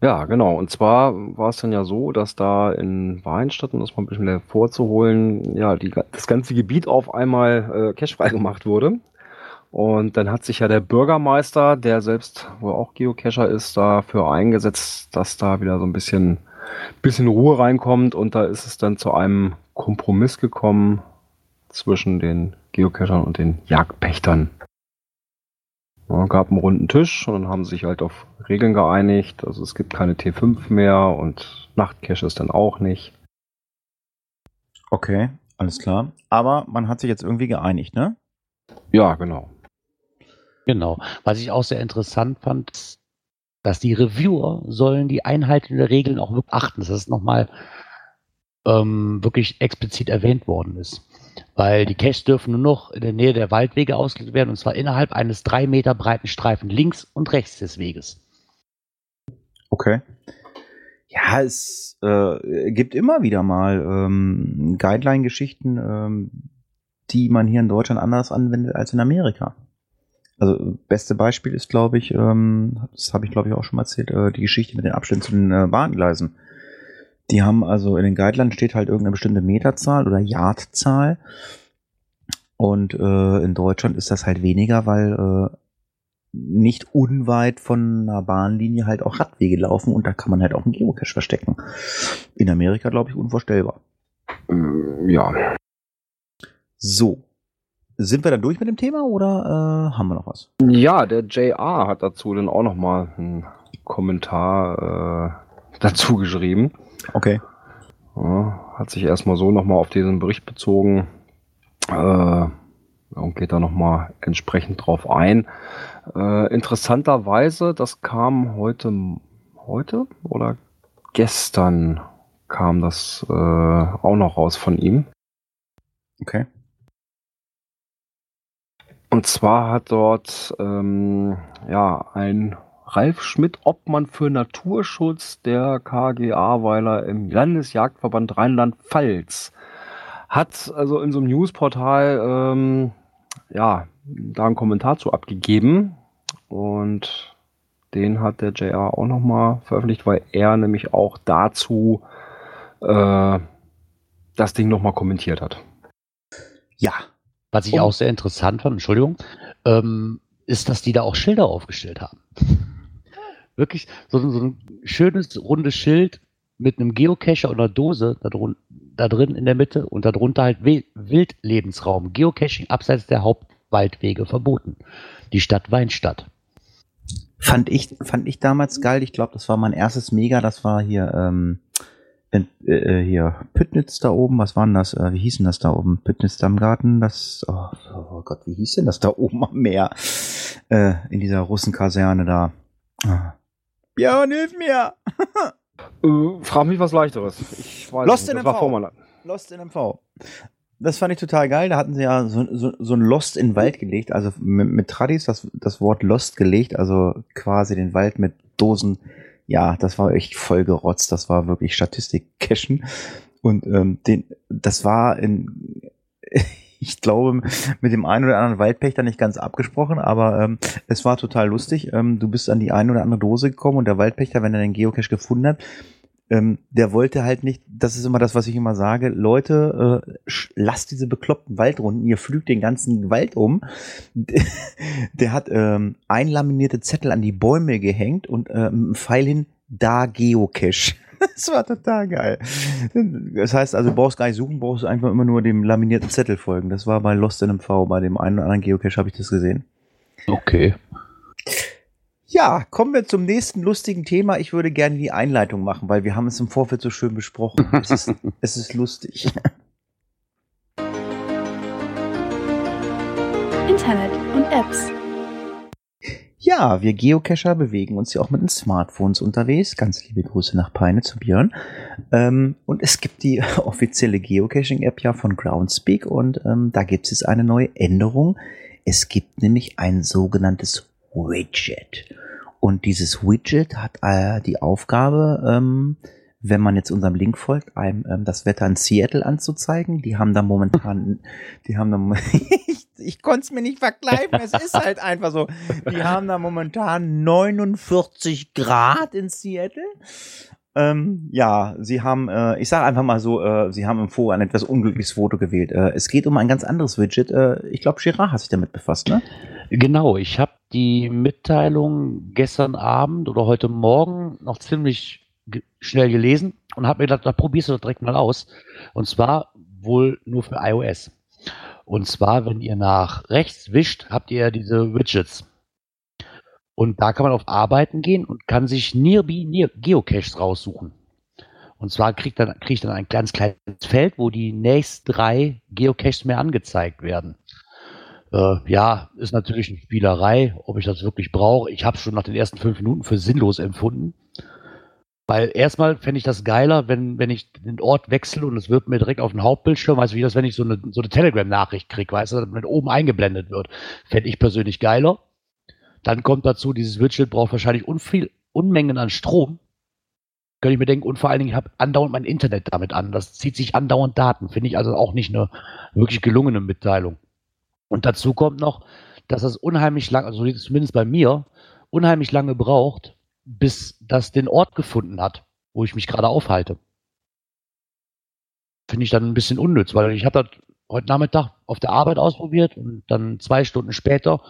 Ja, genau. Und zwar war es dann ja so, dass da in Weinstadt, um das mal ein bisschen hervorzuholen, ja, die, das ganze Gebiet auf einmal äh, cashfrei gemacht wurde. Und dann hat sich ja der Bürgermeister, der selbst wohl auch Geocacher ist, dafür eingesetzt, dass da wieder so ein bisschen, bisschen Ruhe reinkommt. Und da ist es dann zu einem Kompromiss gekommen zwischen den Geocachern und den Jagdpächtern. Ja, gab einen runden Tisch und dann haben sich halt auf Regeln geeinigt. Also es gibt keine T5 mehr und Nachtcaches dann auch nicht. Okay, alles klar. Aber man hat sich jetzt irgendwie geeinigt, ne? Ja, genau. Genau. Was ich auch sehr interessant fand, dass die Reviewer sollen die Einhaltung der Regeln auch wirklich achten, dass das nochmal ähm, wirklich explizit erwähnt worden ist. Weil die Caches dürfen nur noch in der Nähe der Waldwege ausgelegt werden und zwar innerhalb eines drei Meter breiten Streifen links und rechts des Weges. Okay. Ja, es äh, gibt immer wieder mal ähm, Guideline-Geschichten, ähm, die man hier in Deutschland anders anwendet als in Amerika. Also beste Beispiel ist, glaube ich, ähm, das habe ich glaube ich auch schon mal erzählt, äh, die Geschichte mit den Abständen zu den äh, Bahngleisen. Die haben also in den Guidelines steht halt irgendeine bestimmte Meterzahl oder Yardzahl. Und äh, in Deutschland ist das halt weniger, weil äh, nicht unweit von einer Bahnlinie halt auch Radwege laufen und da kann man halt auch einen Geocache verstecken. In Amerika, glaube ich, unvorstellbar. Ähm, ja. So. Sind wir dann durch mit dem Thema oder äh, haben wir noch was? Ja, der JR hat dazu dann auch nochmal einen Kommentar äh, dazu geschrieben. Okay. Ja, hat sich erstmal so nochmal auf diesen Bericht bezogen äh, und geht da nochmal entsprechend drauf ein. Äh, interessanterweise, das kam heute, heute oder gestern kam das äh, auch noch raus von ihm. Okay. Und zwar hat dort ähm, ja ein Ralf Schmidt, Obmann für Naturschutz der KGA Weiler im Landesjagdverband Rheinland-Pfalz, hat also in so einem Newsportal ähm, ja da einen Kommentar zu abgegeben und den hat der JR auch nochmal veröffentlicht, weil er nämlich auch dazu äh, das Ding nochmal kommentiert hat. Ja. Was ich Und- auch sehr interessant fand, Entschuldigung, ähm, ist, dass die da auch Schilder aufgestellt haben. Wirklich so, ein- so ein schönes, rundes Schild mit einem Geocacher und einer Dose da, drun da drin in der Mitte und darunter halt Wi- Wildlebensraum. Geocaching abseits der Hauptwaldwege verboten. Die Stadt Weinstadt. Fand ich, fand ich damals geil. Ich glaube, das war mein erstes Mega. Das war hier, ähm, in, äh, hier Püttnitz da oben. Was war denn das? Äh, wie hieß denn das da oben? Püttnitz Dammgarten. Das, oh, oh Gott, wie hieß denn das da oben am Meer? Äh, in dieser Russenkaserne da. Ah. Björn, hilf mir! Äh, frag mich was leichteres. Ich weiß Lost nicht, in das MV. vor meiner. Lost in MV. Das fand ich total geil. Da hatten sie ja so, so, so ein Lost in den Wald gelegt, also mit, mit Tradis das, das Wort Lost gelegt, also quasi den Wald mit Dosen. Ja, das war echt voll gerotzt. Das war wirklich Statistik-Cashen. Und ähm, den, das war in, ich glaube, mit dem einen oder anderen Waldpächter nicht ganz abgesprochen, aber ähm, es war total lustig. Ähm, du bist an die eine oder andere Dose gekommen und der Waldpächter, wenn er den Geocache gefunden hat, ähm, der wollte halt nicht, das ist immer das, was ich immer sage, Leute, äh, lasst diese bekloppten Waldrunden, ihr flügt den ganzen Wald um. Der hat ähm, einlaminierte Zettel an die Bäume gehängt und ähm, einen Pfeil hin, da Geocache. Das war total geil. Das heißt also, du brauchst gar nicht suchen, brauchst einfach immer nur dem laminierten Zettel folgen. Das war bei Lost in MV, bei dem einen oder anderen Geocache habe ich das gesehen. Okay. Ja, kommen wir zum nächsten lustigen Thema. Ich würde gerne die Einleitung machen, weil wir haben es im Vorfeld so schön besprochen. Es ist, es ist lustig. Internet und Apps. Ja, wir Geocacher bewegen uns ja auch mit den Smartphones unterwegs. Ganz liebe Grüße nach Peine zu Björn. Ähm, und es gibt die offizielle Geocaching-App ja von Groundspeak und ähm, da gibt es jetzt eine neue Änderung. Es gibt nämlich ein sogenanntes Widget. Und dieses Widget hat äh, die Aufgabe, ähm, wenn man jetzt unserem Link folgt, einem ähm, das Wetter in Seattle anzuzeigen. Die haben da momentan, die haben da, ich, ich konnte es mir nicht verkleiben, es ist halt einfach so. Die haben da momentan 49 Grad in Seattle. Ähm, ja, sie haben, äh, ich sage einfach mal so, äh, sie haben im Forum ein etwas unglückliches Foto gewählt. Äh, es geht um ein ganz anderes Widget. Äh, ich glaube, Girard hat sich damit befasst, ne? Genau, ich habe die Mitteilung gestern Abend oder heute Morgen noch ziemlich ge schnell gelesen und habe mir gedacht, da probierst du das direkt mal aus. Und zwar wohl nur für iOS. Und zwar, wenn ihr nach rechts wischt, habt ihr diese Widgets. Und da kann man auf Arbeiten gehen und kann sich Nearby Near Geocaches raussuchen. Und zwar kriegt dann, kriegt dann ein ganz kleines Feld, wo die nächsten drei Geocaches mehr angezeigt werden. Äh, ja, ist natürlich eine Spielerei, ob ich das wirklich brauche. Ich habe es schon nach den ersten fünf Minuten für sinnlos empfunden. Weil erstmal fände ich das geiler, wenn, wenn ich den Ort wechsle und es wird mir direkt auf den Hauptbildschirm, weißt du, wie das, wenn ich so eine, so eine Telegram-Nachricht kriege, weißt du, dass mit oben eingeblendet wird. Fände ich persönlich geiler. Dann kommt dazu, dieses Widget braucht wahrscheinlich unviel, Unmengen an Strom. Könnte ich mir denken, und vor allen Dingen, ich habe andauernd mein Internet damit an. Das zieht sich andauernd Daten. Finde ich also auch nicht eine wirklich gelungene Mitteilung. Und dazu kommt noch, dass das unheimlich lang, also zumindest bei mir, unheimlich lange braucht, bis das den Ort gefunden hat, wo ich mich gerade aufhalte. Finde ich dann ein bisschen unnütz, weil ich habe das heute Nachmittag auf der Arbeit ausprobiert und dann zwei Stunden später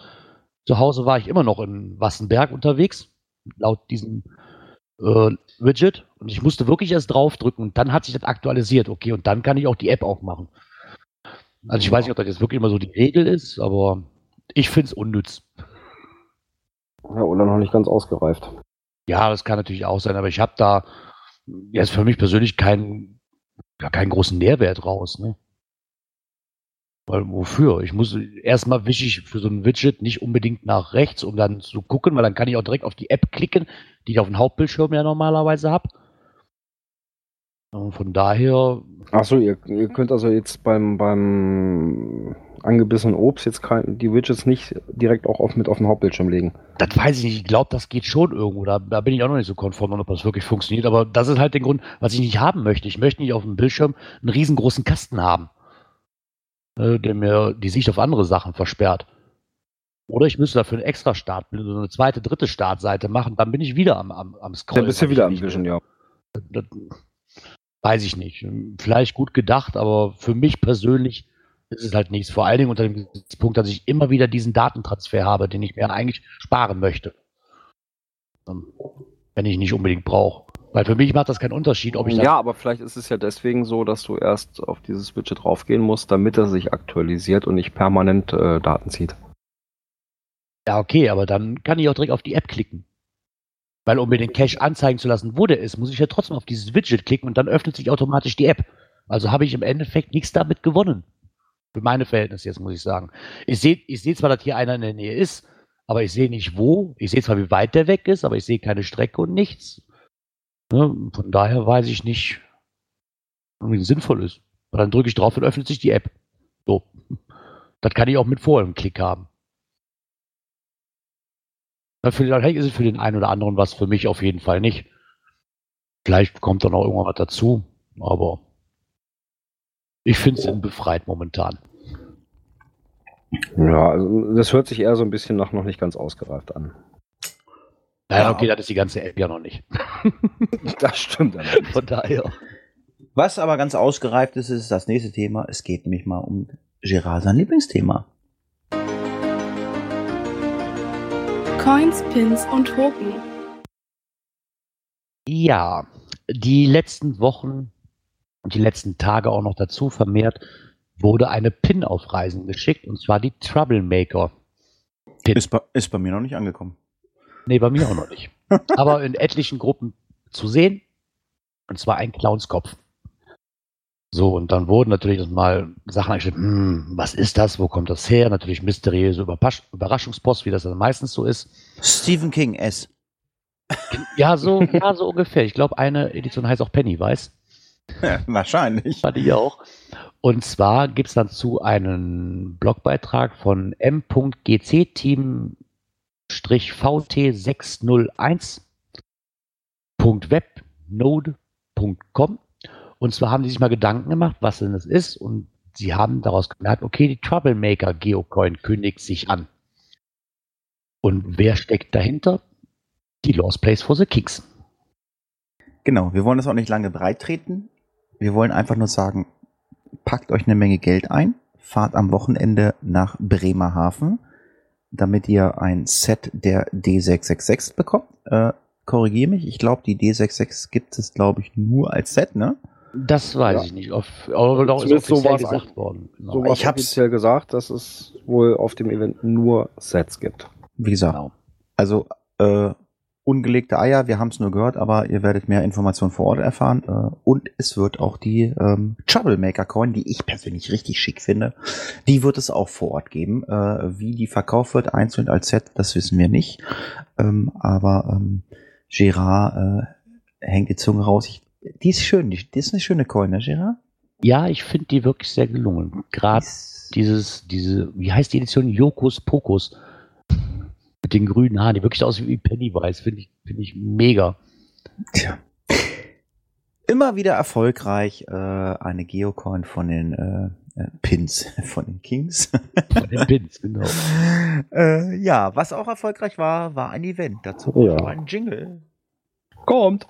zu Hause war ich immer noch in Wassenberg unterwegs, laut diesem äh, Widget. Und ich musste wirklich erst draufdrücken und dann hat sich das aktualisiert. Okay, und dann kann ich auch die App aufmachen. Also ich weiß nicht, ob das jetzt wirklich immer so die Regel ist, aber ich finde es unnütz. Ja, oder noch nicht ganz ausgereift. Ja, das kann natürlich auch sein, aber ich habe da jetzt für mich persönlich keinen, ja, keinen großen Nährwert raus. Ne? Weil wofür? Ich muss erstmal wische ich für so ein Widget nicht unbedingt nach rechts, um dann zu gucken, weil dann kann ich auch direkt auf die App klicken, die ich auf dem Hauptbildschirm ja normalerweise habe. Und von daher, Achso, ihr, ihr könnt also jetzt beim, beim angebissenen Obst jetzt kein, die Widgets nicht direkt auch auf, mit auf den Hauptbildschirm legen. das weiß ich nicht. Ich glaube, das geht schon irgendwo. Da, da bin ich auch noch nicht so konform, ob das wirklich funktioniert. Aber das ist halt der Grund, was ich nicht haben möchte. Ich möchte nicht auf dem Bildschirm einen riesengroßen Kasten haben, äh, der mir die Sicht auf andere Sachen versperrt. Oder ich müsste dafür einen extra Start, so eine zweite, dritte Startseite machen. Dann bin ich wieder am, am, am Scrollen. Dann bist du wieder am Vision, ja. Das, weiß ich nicht. Vielleicht gut gedacht, aber für mich persönlich ist es halt nichts. Vor allen Dingen unter dem Punkt, dass ich immer wieder diesen Datentransfer habe, den ich mir eigentlich sparen möchte. Ähm, wenn ich nicht unbedingt brauche. Weil für mich macht das keinen Unterschied, ob ich Ja, aber vielleicht ist es ja deswegen so, dass du erst auf dieses Widget draufgehen musst, damit er sich aktualisiert und nicht permanent äh, Daten zieht. Ja, okay, aber dann kann ich auch direkt auf die App klicken. Weil um mir den Cache anzeigen zu lassen, wo der ist, muss ich ja trotzdem auf dieses Widget klicken und dann öffnet sich automatisch die App. Also habe ich im Endeffekt nichts damit gewonnen. Für meine Verhältnisse jetzt, muss ich sagen. Ich sehe ich seh zwar, dass hier einer in der Nähe ist, aber ich sehe nicht wo. Ich sehe zwar, wie weit der weg ist, aber ich sehe keine Strecke und nichts. Ne? Von daher weiß ich nicht, wie es sinnvoll ist. Und dann drücke ich drauf und öffnet sich die App. So. Das kann ich auch mit vorher im Klick haben. Na, Vielleicht ist es für den einen oder anderen was, für mich auf jeden Fall nicht. Vielleicht kommt da noch irgendwann was dazu, aber ich finde es befreit momentan. Ja, also das hört sich eher so ein bisschen nach noch nicht ganz ausgereift an. Naja, okay, das ist die ganze App ja noch nicht. Das stimmt. allerdings. Von daher. Was aber ganz ausgereift ist, ist das nächste Thema. Es geht nämlich mal um Gerard, sein Lieblingsthema. Coins, Pins und Token. Ja, die letzten Wochen und die letzten Tage auch noch dazu vermehrt wurde eine Pin auf Reisen geschickt und zwar die Troublemaker. Pin. Ist bei, ist bei mir noch nicht angekommen. Nee, bei mir auch noch nicht. Aber in etlichen Gruppen zu sehen. Und zwar ein Clownskopf. So, und dann wurden natürlich mal Sachen eingestellt, hm, was ist das, wo kommt das her? Natürlich mysteriöse Überpasch Überraschungspost, wie das dann meistens so ist. Stephen King S. Ja, so, ja, so ungefähr. Ich glaube, eine Edition heißt auch Pennywise. Wahrscheinlich. Fand ich auch. Und zwar gibt es dazu einen Blogbeitrag von m.gc-team-601.webnode.com. Und zwar haben die sich mal Gedanken gemacht, was denn das ist. Und sie haben daraus gemerkt, okay, die Troublemaker Geocoin kündigt sich an. Und wer steckt dahinter? Die Lost Place for the Kicks. Genau, wir wollen das auch nicht lange breit treten. Wir wollen einfach nur sagen, packt euch eine Menge Geld ein, fahrt am Wochenende nach Bremerhaven, damit ihr ein Set der D666 bekommt. Äh, Korrigiere mich, ich glaube, die D66 gibt es, glaube ich, nur als Set, ne? Das weiß Ja. ich nicht. Auf, aber doch ist Zumindest so offiziell war's gesagt worden. Genau. So was Ich hab's- offiziell gesagt, dass es wohl auf dem Event nur Sets gibt. Wie gesagt, Genau. also äh, ungelegte Eier, wir haben es nur gehört, aber ihr werdet mehr Informationen vor Ort erfahren. Äh, und es wird auch die ähm, Troublemaker Coin, die ich persönlich richtig schick finde, die wird es auch vor Ort geben. Äh, wie die verkauft wird, einzeln als Set, das wissen wir nicht. Ähm, aber ähm, Gerard äh, hängt die Zunge raus. Ich, die ist schön, die, die ist eine schöne Coin, ne, Gerard? Ja, ich finde die wirklich sehr gelungen. Gerade dieses, diese, wie heißt die Edition? Jokus Pokus. Mit den grünen Haaren, die wirklich aussieht wie Pennywise, finde ich, finde ich mega. Tja. Immer wieder erfolgreich äh, eine Geocoin von den äh, äh, Pins, von den Kings. Von den Pins, genau. äh, ja, was auch erfolgreich war, war ein Event. Dazu Ja. ein Jingle. Kommt!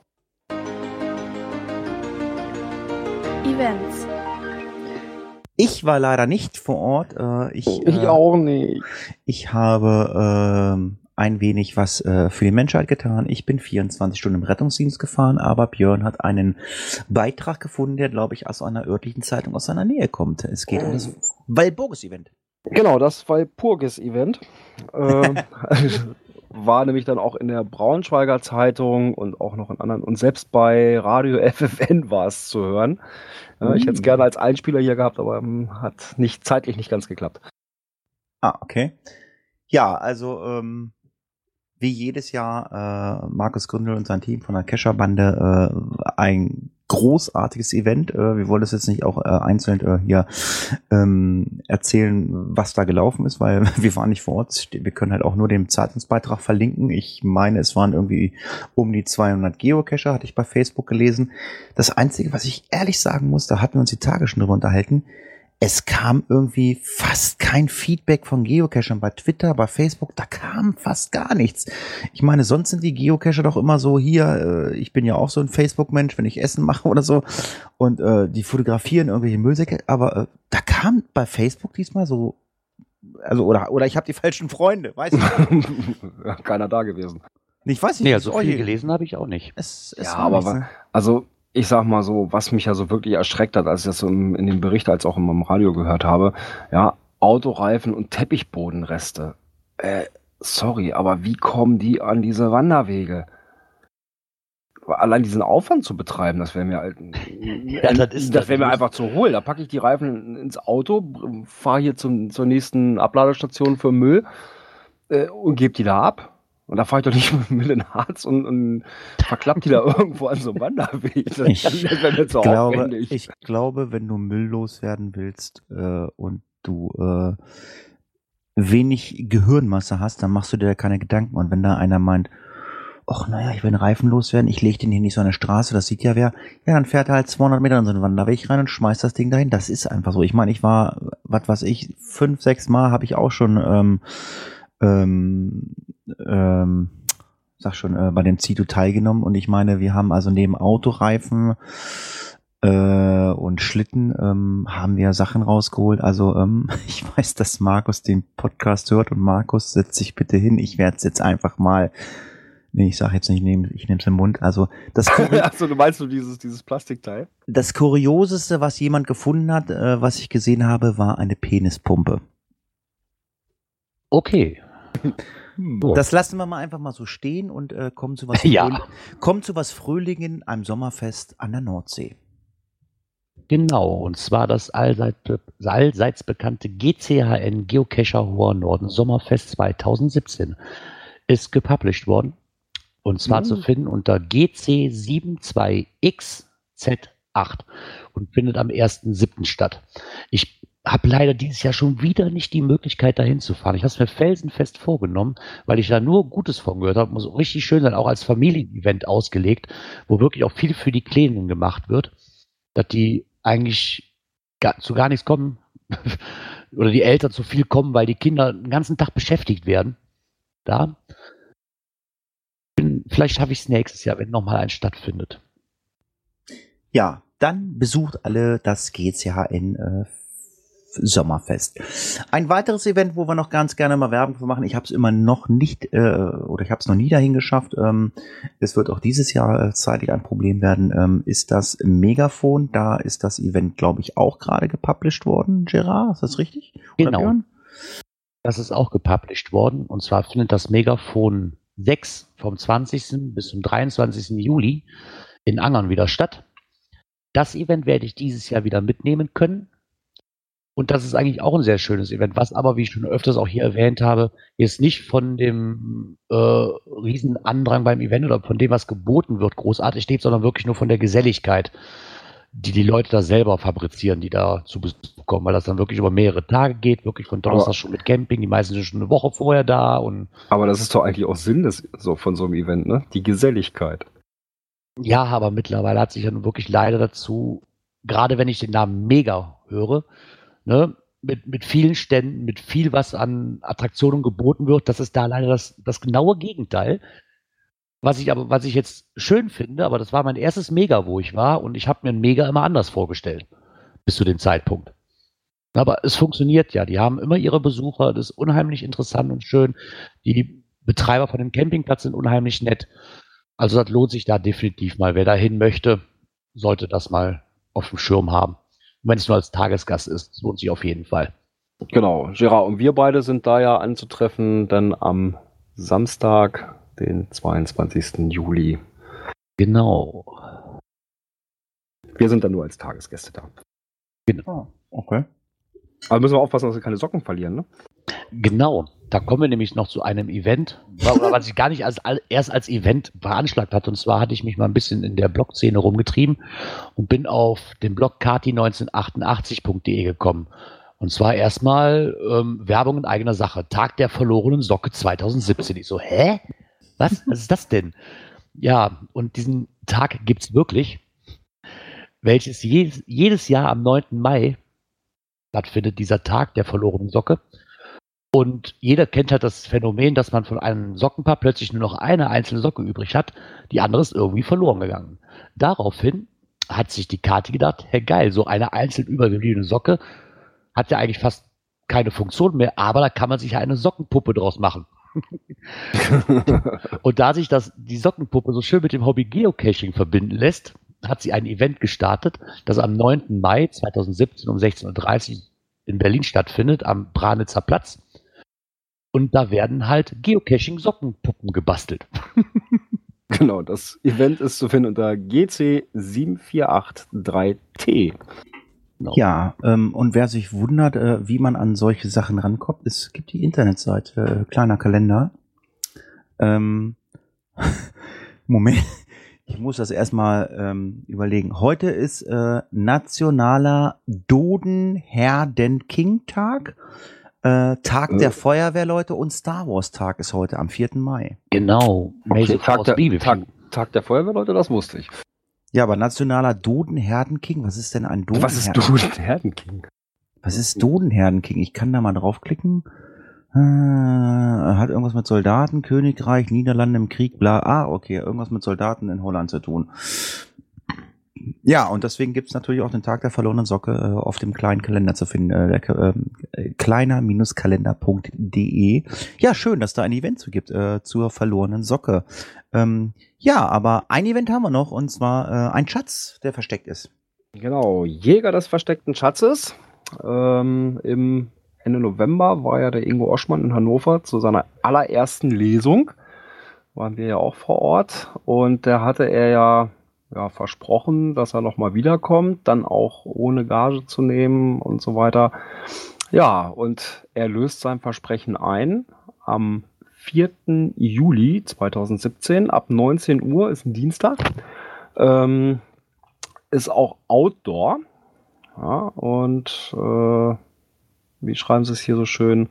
Events. Ich war leider nicht vor Ort. Äh, ich, Ich äh, auch nicht. Ich habe ähm, ein wenig was äh, für die Menschheit getan. Ich bin 24 Stunden im Rettungsdienst gefahren, aber Björn hat einen Beitrag gefunden, der, glaube ich, aus einer örtlichen Zeitung aus seiner Nähe kommt. Es geht um das Walburgis-Event. Genau, das Walpurgis-Event. ähm, war nämlich dann auch in der Braunschweiger Zeitung und auch noch in anderen. Und selbst bei Radio FFN war es zu hören. Ja, ich hätte es Mm. gerne als Einspieler hier gehabt, aber ähm, hat nicht zeitlich nicht ganz geklappt. Ah, okay. Ja, also ähm, wie jedes Jahr äh, Markus Gründel und sein Team von der Kescher-Bande äh, ein großartiges Event. Äh, wir wollen das jetzt nicht auch äh, einzeln äh, hier ähm, erzählen, was da gelaufen ist, weil wir waren nicht vor Ort. Wir können halt auch nur den Zeitungsbeitrag verlinken. Ich meine, es waren irgendwie um die 200 Geocacher, hatte ich bei Facebook gelesen. Das Einzige, was ich ehrlich sagen muss, da hatten wir uns die Tage schon drüber unterhalten, es kam irgendwie fast kein Feedback von Geocachern bei Twitter, bei Facebook, da kam fast gar nichts. Ich meine, sonst sind die Geocacher doch immer so hier, äh, ich bin ja auch so ein Facebook-Mensch, wenn ich Essen mache oder so und äh, die fotografieren irgendwelche Müllsäcke, aber äh, da kam bei Facebook diesmal so also oder oder ich habe die falschen Freunde, weiß ich nicht. Keiner da gewesen. Ich weiß nicht, Nee, wie also viel gelesen habe ich auch nicht. Es, es ja, war aber nichts, wa- ne? also ich sag mal so, was mich ja so wirklich erschreckt hat, als ich das so in dem Bericht als auch im Radio gehört habe, ja, Autoreifen und Teppichbodenreste. Äh, sorry, aber wie kommen die an diese Wanderwege? Allein diesen Aufwand zu betreiben, das wäre mir halt, Ja, das ist- das wäre mir das- einfach zu hohl. Da packe ich die Reifen ins Auto, fahre hier zum, zur nächsten Abladestation für Müll äh, und gebe die da ab. Und da fahre ich doch nicht mit in den Harz und, und verklapp die da irgendwo an so einem Wanderweg. Das, Ich das wäre mir zu glaube, aufwendig. ich glaube, wenn du Müll loswerden willst äh, und du äh, wenig Gehirnmasse hast, dann machst du dir da keine Gedanken. Und wenn da einer meint, ach naja, ich will einen Reifen loswerden, ich lege den hier nicht so an der Straße, das sieht ja wer, ja, dann fährt er halt 200 Meter in so einen Wanderweg rein und schmeißt das Ding dahin. Das ist einfach so. Ich meine, ich war, was weiß ich, fünf, sechs Mal habe ich auch schon ähm, ähm, ähm, sag schon, äh, bei dem Zito teilgenommen und ich meine, wir haben also neben Autoreifen äh, und Schlitten ähm, haben wir Sachen rausgeholt. Also ähm, ich weiß, dass Markus den Podcast hört und Markus, setz dich bitte hin. Ich werde es jetzt einfach mal, nee, ich sage jetzt nicht, ich nehme ich nehme es im Mund. Also das, Achso, du meinst du dieses, dieses Plastikteil? das Kurioseste, was jemand gefunden hat, äh, was ich gesehen habe, war eine Penispumpe. Okay. So. Das lassen wir mal einfach mal so stehen und äh, kommen zu was Ja. Fröhl- kommen zu was Fröhlingen, einem Sommerfest an der Nordsee. Genau, und zwar das allseits, allseits bekannte GCHN Geocacher Hoher Norden Sommerfest 2017 ist gepublished worden. Und zwar Mhm. zu finden unter GC72XZ8 und findet am 1.7. statt. Ich habe leider dieses Jahr schon wieder nicht die Möglichkeit, dahin zu fahren. Ich habe es mir felsenfest vorgenommen, weil ich da nur Gutes von gehört habe. Muss richtig schön sein, auch als Familienevent ausgelegt, wo wirklich auch viel für die Kleinen gemacht wird dass die eigentlich gar, zu gar nichts kommen oder die Eltern zu viel kommen, weil die Kinder den ganzen Tag beschäftigt werden. Da. Bin, vielleicht schaffe ich es nächstes Jahr, wenn nochmal eins stattfindet. Ja, dann besucht alle das GCHN äh, Sommerfest. Ein weiteres Event, wo wir noch ganz gerne mal Werbung für machen, ich habe es immer noch nicht äh, oder ich habe es noch nie dahin geschafft. Ähm, es wird auch dieses Jahr äh, zeitlich ein Problem werden. Ähm, ist das Megafon? Da ist das Event, glaube ich, auch gerade gepublished worden. Gerard, ist das richtig? Genau. Das ist auch gepublished worden. Und zwar findet das Megafon 6 vom 20. bis zum 23. Juli in Angern wieder statt. Das Event werde ich dieses Jahr wieder mitnehmen können. Und das ist eigentlich auch ein sehr schönes Event, was aber, wie ich schon öfters auch hier erwähnt habe, jetzt nicht von dem äh, riesen Andrang beim Event oder von dem, was geboten wird, großartig lebt, sondern wirklich nur von der Geselligkeit, die die Leute da selber fabrizieren, die da zu Besuch kommen, weil das dann wirklich über mehrere Tage geht, wirklich von Donnerstag Aber- schon mit Camping, die meisten sind schon eine Woche vorher da und Aber das ist doch eigentlich auch Sinn des, so, von so einem Event, ne? Die Geselligkeit. Ja, aber mittlerweile hat sich ja nun wirklich leider dazu, gerade wenn ich den Namen Mega höre, ne, mit, mit vielen Ständen, mit viel, was an Attraktionen geboten wird, das ist da leider das, das genaue Gegenteil. Was ich aber, was ich jetzt schön finde, aber das war mein erstes Mega, wo ich war, und ich habe mir ein Mega immer anders vorgestellt, bis zu dem Zeitpunkt. Aber es funktioniert ja. Die haben immer ihre Besucher, das ist unheimlich interessant und schön. Die Betreiber von dem Campingplatz sind unheimlich nett. Also das lohnt sich da definitiv mal. Wer da hin möchte, sollte das mal auf dem Schirm haben. Wenn es nur als Tagesgast ist, lohnt sich auf jeden Fall. Genau, Gerard und wir beide sind da ja anzutreffen, dann am Samstag, den 22. Juli. Genau. Wir sind dann nur als Tagesgäste da. Ah, okay. Aber müssen wir aufpassen, dass wir keine Socken verlieren, ne? Genau. Da kommen wir nämlich noch zu einem Event, oder was ich gar nicht als, erst als Event veranschlagt hatte. Und zwar hatte ich mich mal ein bisschen in der Blog-Szene rumgetrieben und bin auf den Blog kati1988.de gekommen. Und zwar erstmal ähm, Werbung in eigener Sache. Tag der verlorenen Socke 2017. Ich so, hä? Was? Was ist das denn? Ja, und diesen Tag gibt's wirklich, welches jedes, jedes Jahr am 9. Mai stattfindet, dieser Tag der verlorenen Socke. Und jeder kennt halt das Phänomen, dass man von einem Sockenpaar plötzlich nur noch eine einzelne Socke übrig hat. Die andere ist irgendwie verloren gegangen. Daraufhin hat sich die Karte gedacht, hey geil, so eine einzeln übergebliebene Socke hat ja eigentlich fast keine Funktion mehr, aber da kann man sich ja eine Sockenpuppe draus machen. und da sich das, die Sockenpuppe so schön mit dem Hobby Geocaching verbinden lässt, hat sie ein Event gestartet, das am 9. Mai 2017 um 16.30 Uhr in Berlin stattfindet, am Branitzer Platz. Und da werden halt Geocaching-Sockenpuppen gebastelt. genau, das Event ist zu finden unter GC7483T. Genau. Ja, ähm, und wer sich wundert, äh, wie man an solche Sachen rankommt, es gibt die Internetseite, äh, kleiner Kalender. Ähm, Moment, ich muss das erstmal ähm, überlegen. Heute ist äh, nationaler Dodenherden-King-Tag. Äh, Tag Äh. der Feuerwehrleute und Star Wars Tag ist heute am 4. Mai. Genau. Okay, Tag, der. Tag, Tag der Feuerwehrleute, das wusste ich. Ja, aber nationaler Dodenherden-King, was ist denn ein Dodenherden? Was ist du, Herdenking? Was ist Dodenherden-King? Ich kann da mal draufklicken. Äh, hat irgendwas mit Soldaten, Königreich, Niederlande im Krieg, bla. Ah, okay, irgendwas mit Soldaten in Holland zu tun. Ja, und deswegen gibt's natürlich auch den Tag der verlorenen Socke äh, auf dem kleinen Kalender zu finden. Äh, ähm, äh, kleiner-kalender.de. Ja, schön, dass da ein Event zu gibt äh, zur verlorenen Socke. Ähm, ja, aber ein Event haben wir noch und zwar äh, ein Schatz, der versteckt ist. Genau, Jäger des versteckten Schatzes. Ähm, Im Ende November war ja der Ingo Oschmann in Hannover zu seiner allerersten Lesung. Waren wir ja auch vor Ort. Und da hatte er ja, ja versprochen, dass er nochmal wiederkommt, dann auch ohne Gage zu nehmen und so weiter. Ja, und er löst sein Versprechen ein. Am 4. Juli 2017 ab 19 Uhr ist ein Dienstag. Ähm, ist auch Outdoor. Ja, und äh, wie schreiben sie es hier so schön?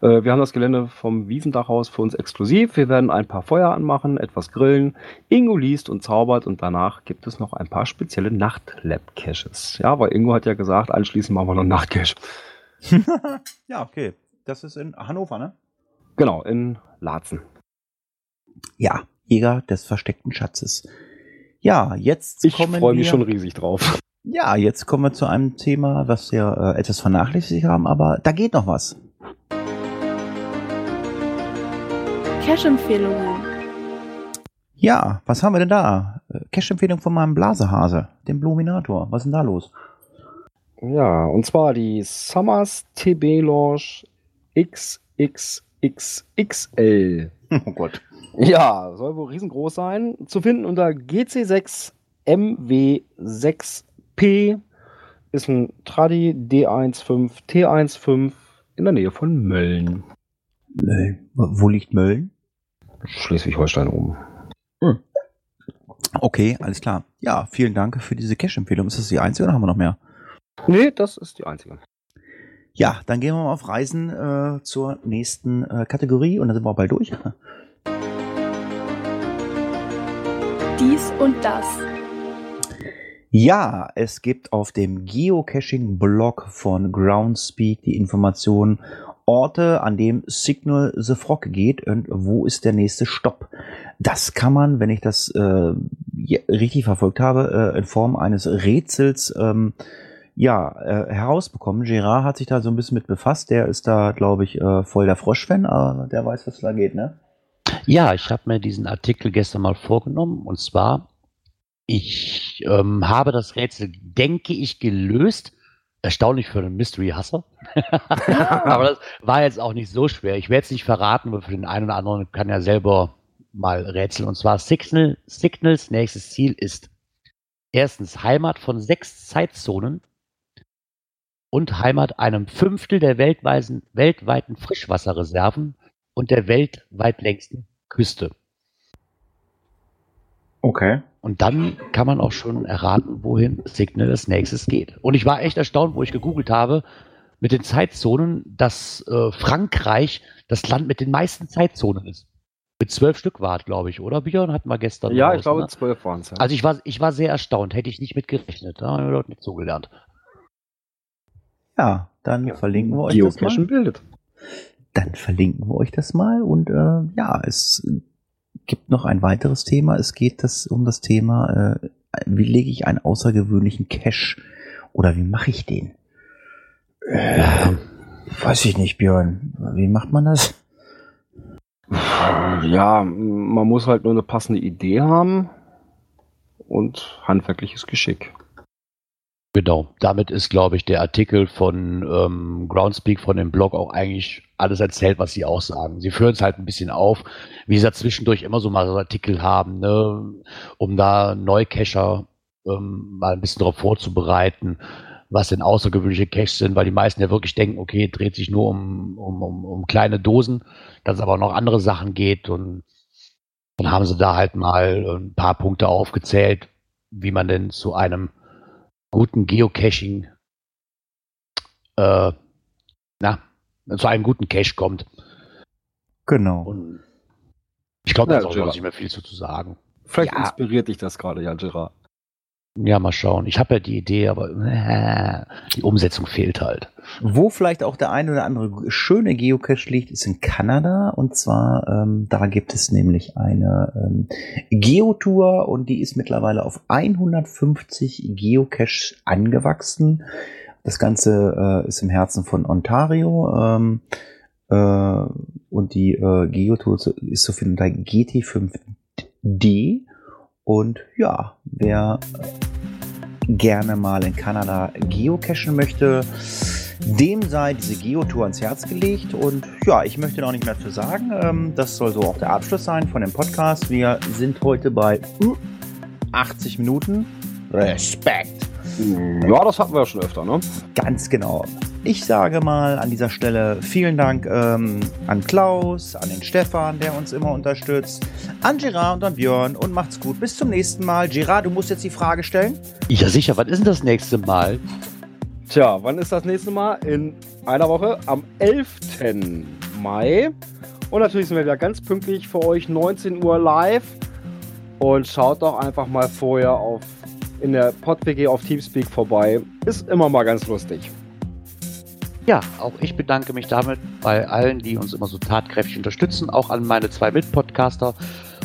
Äh, wir haben das Gelände vom Wiesendachhaus für uns exklusiv. Wir werden ein paar Feuer anmachen, etwas grillen. Ingo liest und zaubert und danach gibt es noch ein paar spezielle Nacht-Lab-Caches. Ja, weil Ingo hat ja gesagt, anschließend machen wir noch einen Nacht-Cache. ja, okay. Das ist in Hannover, ne? Genau, in Laatzen. Ja, Jäger des versteckten Schatzes. Ja, jetzt Ich kommen freue mich wir, schon riesig drauf. Ja, jetzt kommen wir zu einem Thema, was wir äh, etwas vernachlässigt haben, aber da geht noch was. Cash-Empfehlungen. Ja, was haben wir denn da? Äh, Cash-Empfehlung von meinem Blasehase, dem Bluminator. Was ist denn da los? Ja, und zwar die Summers TB Launch XXXXL. Oh Gott. Ja, soll wohl riesengroß sein. Zu finden unter GC6 MW6P. Ist ein Tradi D15 T15 in der Nähe von Mölln. Mölln. Wo liegt Mölln? Schleswig-Holstein oben. Okay, alles klar. Ja, vielen Dank für diese Cash-Empfehlung. Ist das die einzige oder haben wir noch mehr? Nee, das ist die einzige. Ja, dann gehen wir mal auf Reisen äh, zur nächsten äh, Kategorie und dann sind wir auch bald durch. Dies und das. Ja, es gibt auf dem Geocaching-Blog von Groundspeak die Information Orte, an dem Signal the Frog geht und wo ist der nächste Stopp. Das kann man, wenn ich das äh, richtig verfolgt habe, äh, in Form eines Rätsels ähm, ja, äh, herausbekommen. Gerard hat sich da so ein bisschen mit befasst. Der ist da, glaube ich, äh, voll der Frosch-Fan, aber der weiß, was da geht, ne? Ja, ich habe mir diesen Artikel gestern mal vorgenommen und zwar, ich ähm, habe das Rätsel, denke ich, gelöst. Erstaunlich für einen Mystery-Hasser. Aber das war jetzt auch nicht so schwer. Ich werde es nicht verraten, aber für den einen oder anderen kann er selber mal rätseln. Und zwar Signal, Signals nächstes Ziel ist erstens Heimat von sechs Zeitzonen und Heimat einem Fünftel der weltweiten, weltweiten Frischwasserreserven und der weltweit längsten Küste. Okay. Und dann kann man auch schon erraten, wohin Signal als nächstes geht. Und ich war echt erstaunt, wo ich gegoogelt habe, mit den Zeitzonen, dass äh, Frankreich das Land mit den meisten Zeitzonen ist. Mit zwölf Stück war es, glaube ich, oder? Björn hatten wir gestern. Ja, raus, ich glaube, ne? zwölf waren es. Ja. Also ich war, ich war sehr erstaunt, hätte ich nicht mitgerechnet. Da haben wir dort nicht zugelernt. Ja, dann Ja, verlinken wir euch das Geocachen mal. bildet. Dann verlinken wir euch das mal und äh, ja, es gibt noch ein weiteres Thema. Es geht das um das Thema, äh, wie lege ich einen außergewöhnlichen Cache oder wie mache ich den? Äh, weiß ich nicht, Björn. Wie macht man das? Ja, man muss halt nur eine passende Idee haben und handwerkliches Geschick. Genau, damit ist, glaube ich, der Artikel von ähm, Groundspeak von dem Blog auch eigentlich alles erzählt, was sie auch sagen. Sie führen es halt ein bisschen auf, wie sie da zwischendurch immer so mal so Artikel haben, ne, um da Neucacher ähm, mal ein bisschen darauf vorzubereiten, was denn außergewöhnliche Caches sind, weil die meisten ja wirklich denken, okay, dreht sich nur um, um, um, um kleine Dosen, dass es aber noch andere Sachen geht und dann haben sie da halt mal ein paar Punkte aufgezählt, wie man denn zu einem guten Geocaching, äh, na, zu einem guten Cache kommt. Genau. Und ich glaube, da ist auch nicht mehr viel zu, zu sagen. Vielleicht Ja. inspiriert dich das gerade, ja, Gerard. Ja, mal schauen. Ich habe ja die Idee, aber äh, die Umsetzung fehlt halt. Wo vielleicht auch der eine oder andere schöne Geocache liegt, ist in Kanada. Und zwar, ähm, da gibt es nämlich eine ähm, Geotour und die ist mittlerweile auf 150 Geocaches angewachsen. Das Ganze äh, ist im Herzen von Ontario. Ähm, äh, und die äh, Geotour ist zu finden unter GT5D. Und ja, wer gerne mal in Kanada geocachen möchte, dem sei diese Geotour ans Herz gelegt. Und ja, ich möchte noch nicht mehr zu sagen. Ähm, das soll so auch der Abschluss sein von dem Podcast. Wir sind heute bei uh, 80 Minuten. Respekt. Ja, das hatten wir ja schon öfter, ne? Ganz genau. Ich sage mal an dieser Stelle vielen Dank ähm, an Klaus, an den Stefan, der uns immer unterstützt, an Gerard und an Björn und macht's gut. Bis zum nächsten Mal. Gerard, du musst jetzt die Frage stellen. Ja, sicher. Was ist denn das nächste Mal? Tja, wann ist das nächste Mal? In einer Woche, am 11. Mai. Und natürlich sind wir wieder ganz pünktlich für euch, 19 Uhr live. Und schaut doch einfach mal vorher auf in der PodWG auf Teamspeak vorbei. Ist immer mal ganz lustig. Ja, auch ich bedanke mich damit bei allen, die uns immer so tatkräftig unterstützen, auch an meine zwei Mitpodcaster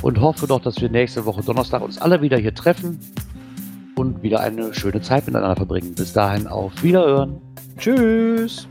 und hoffe doch, dass wir nächste Woche Donnerstag uns alle wieder hier treffen und wieder eine schöne Zeit miteinander verbringen. Bis dahin auf Wiederhören. Tschüss.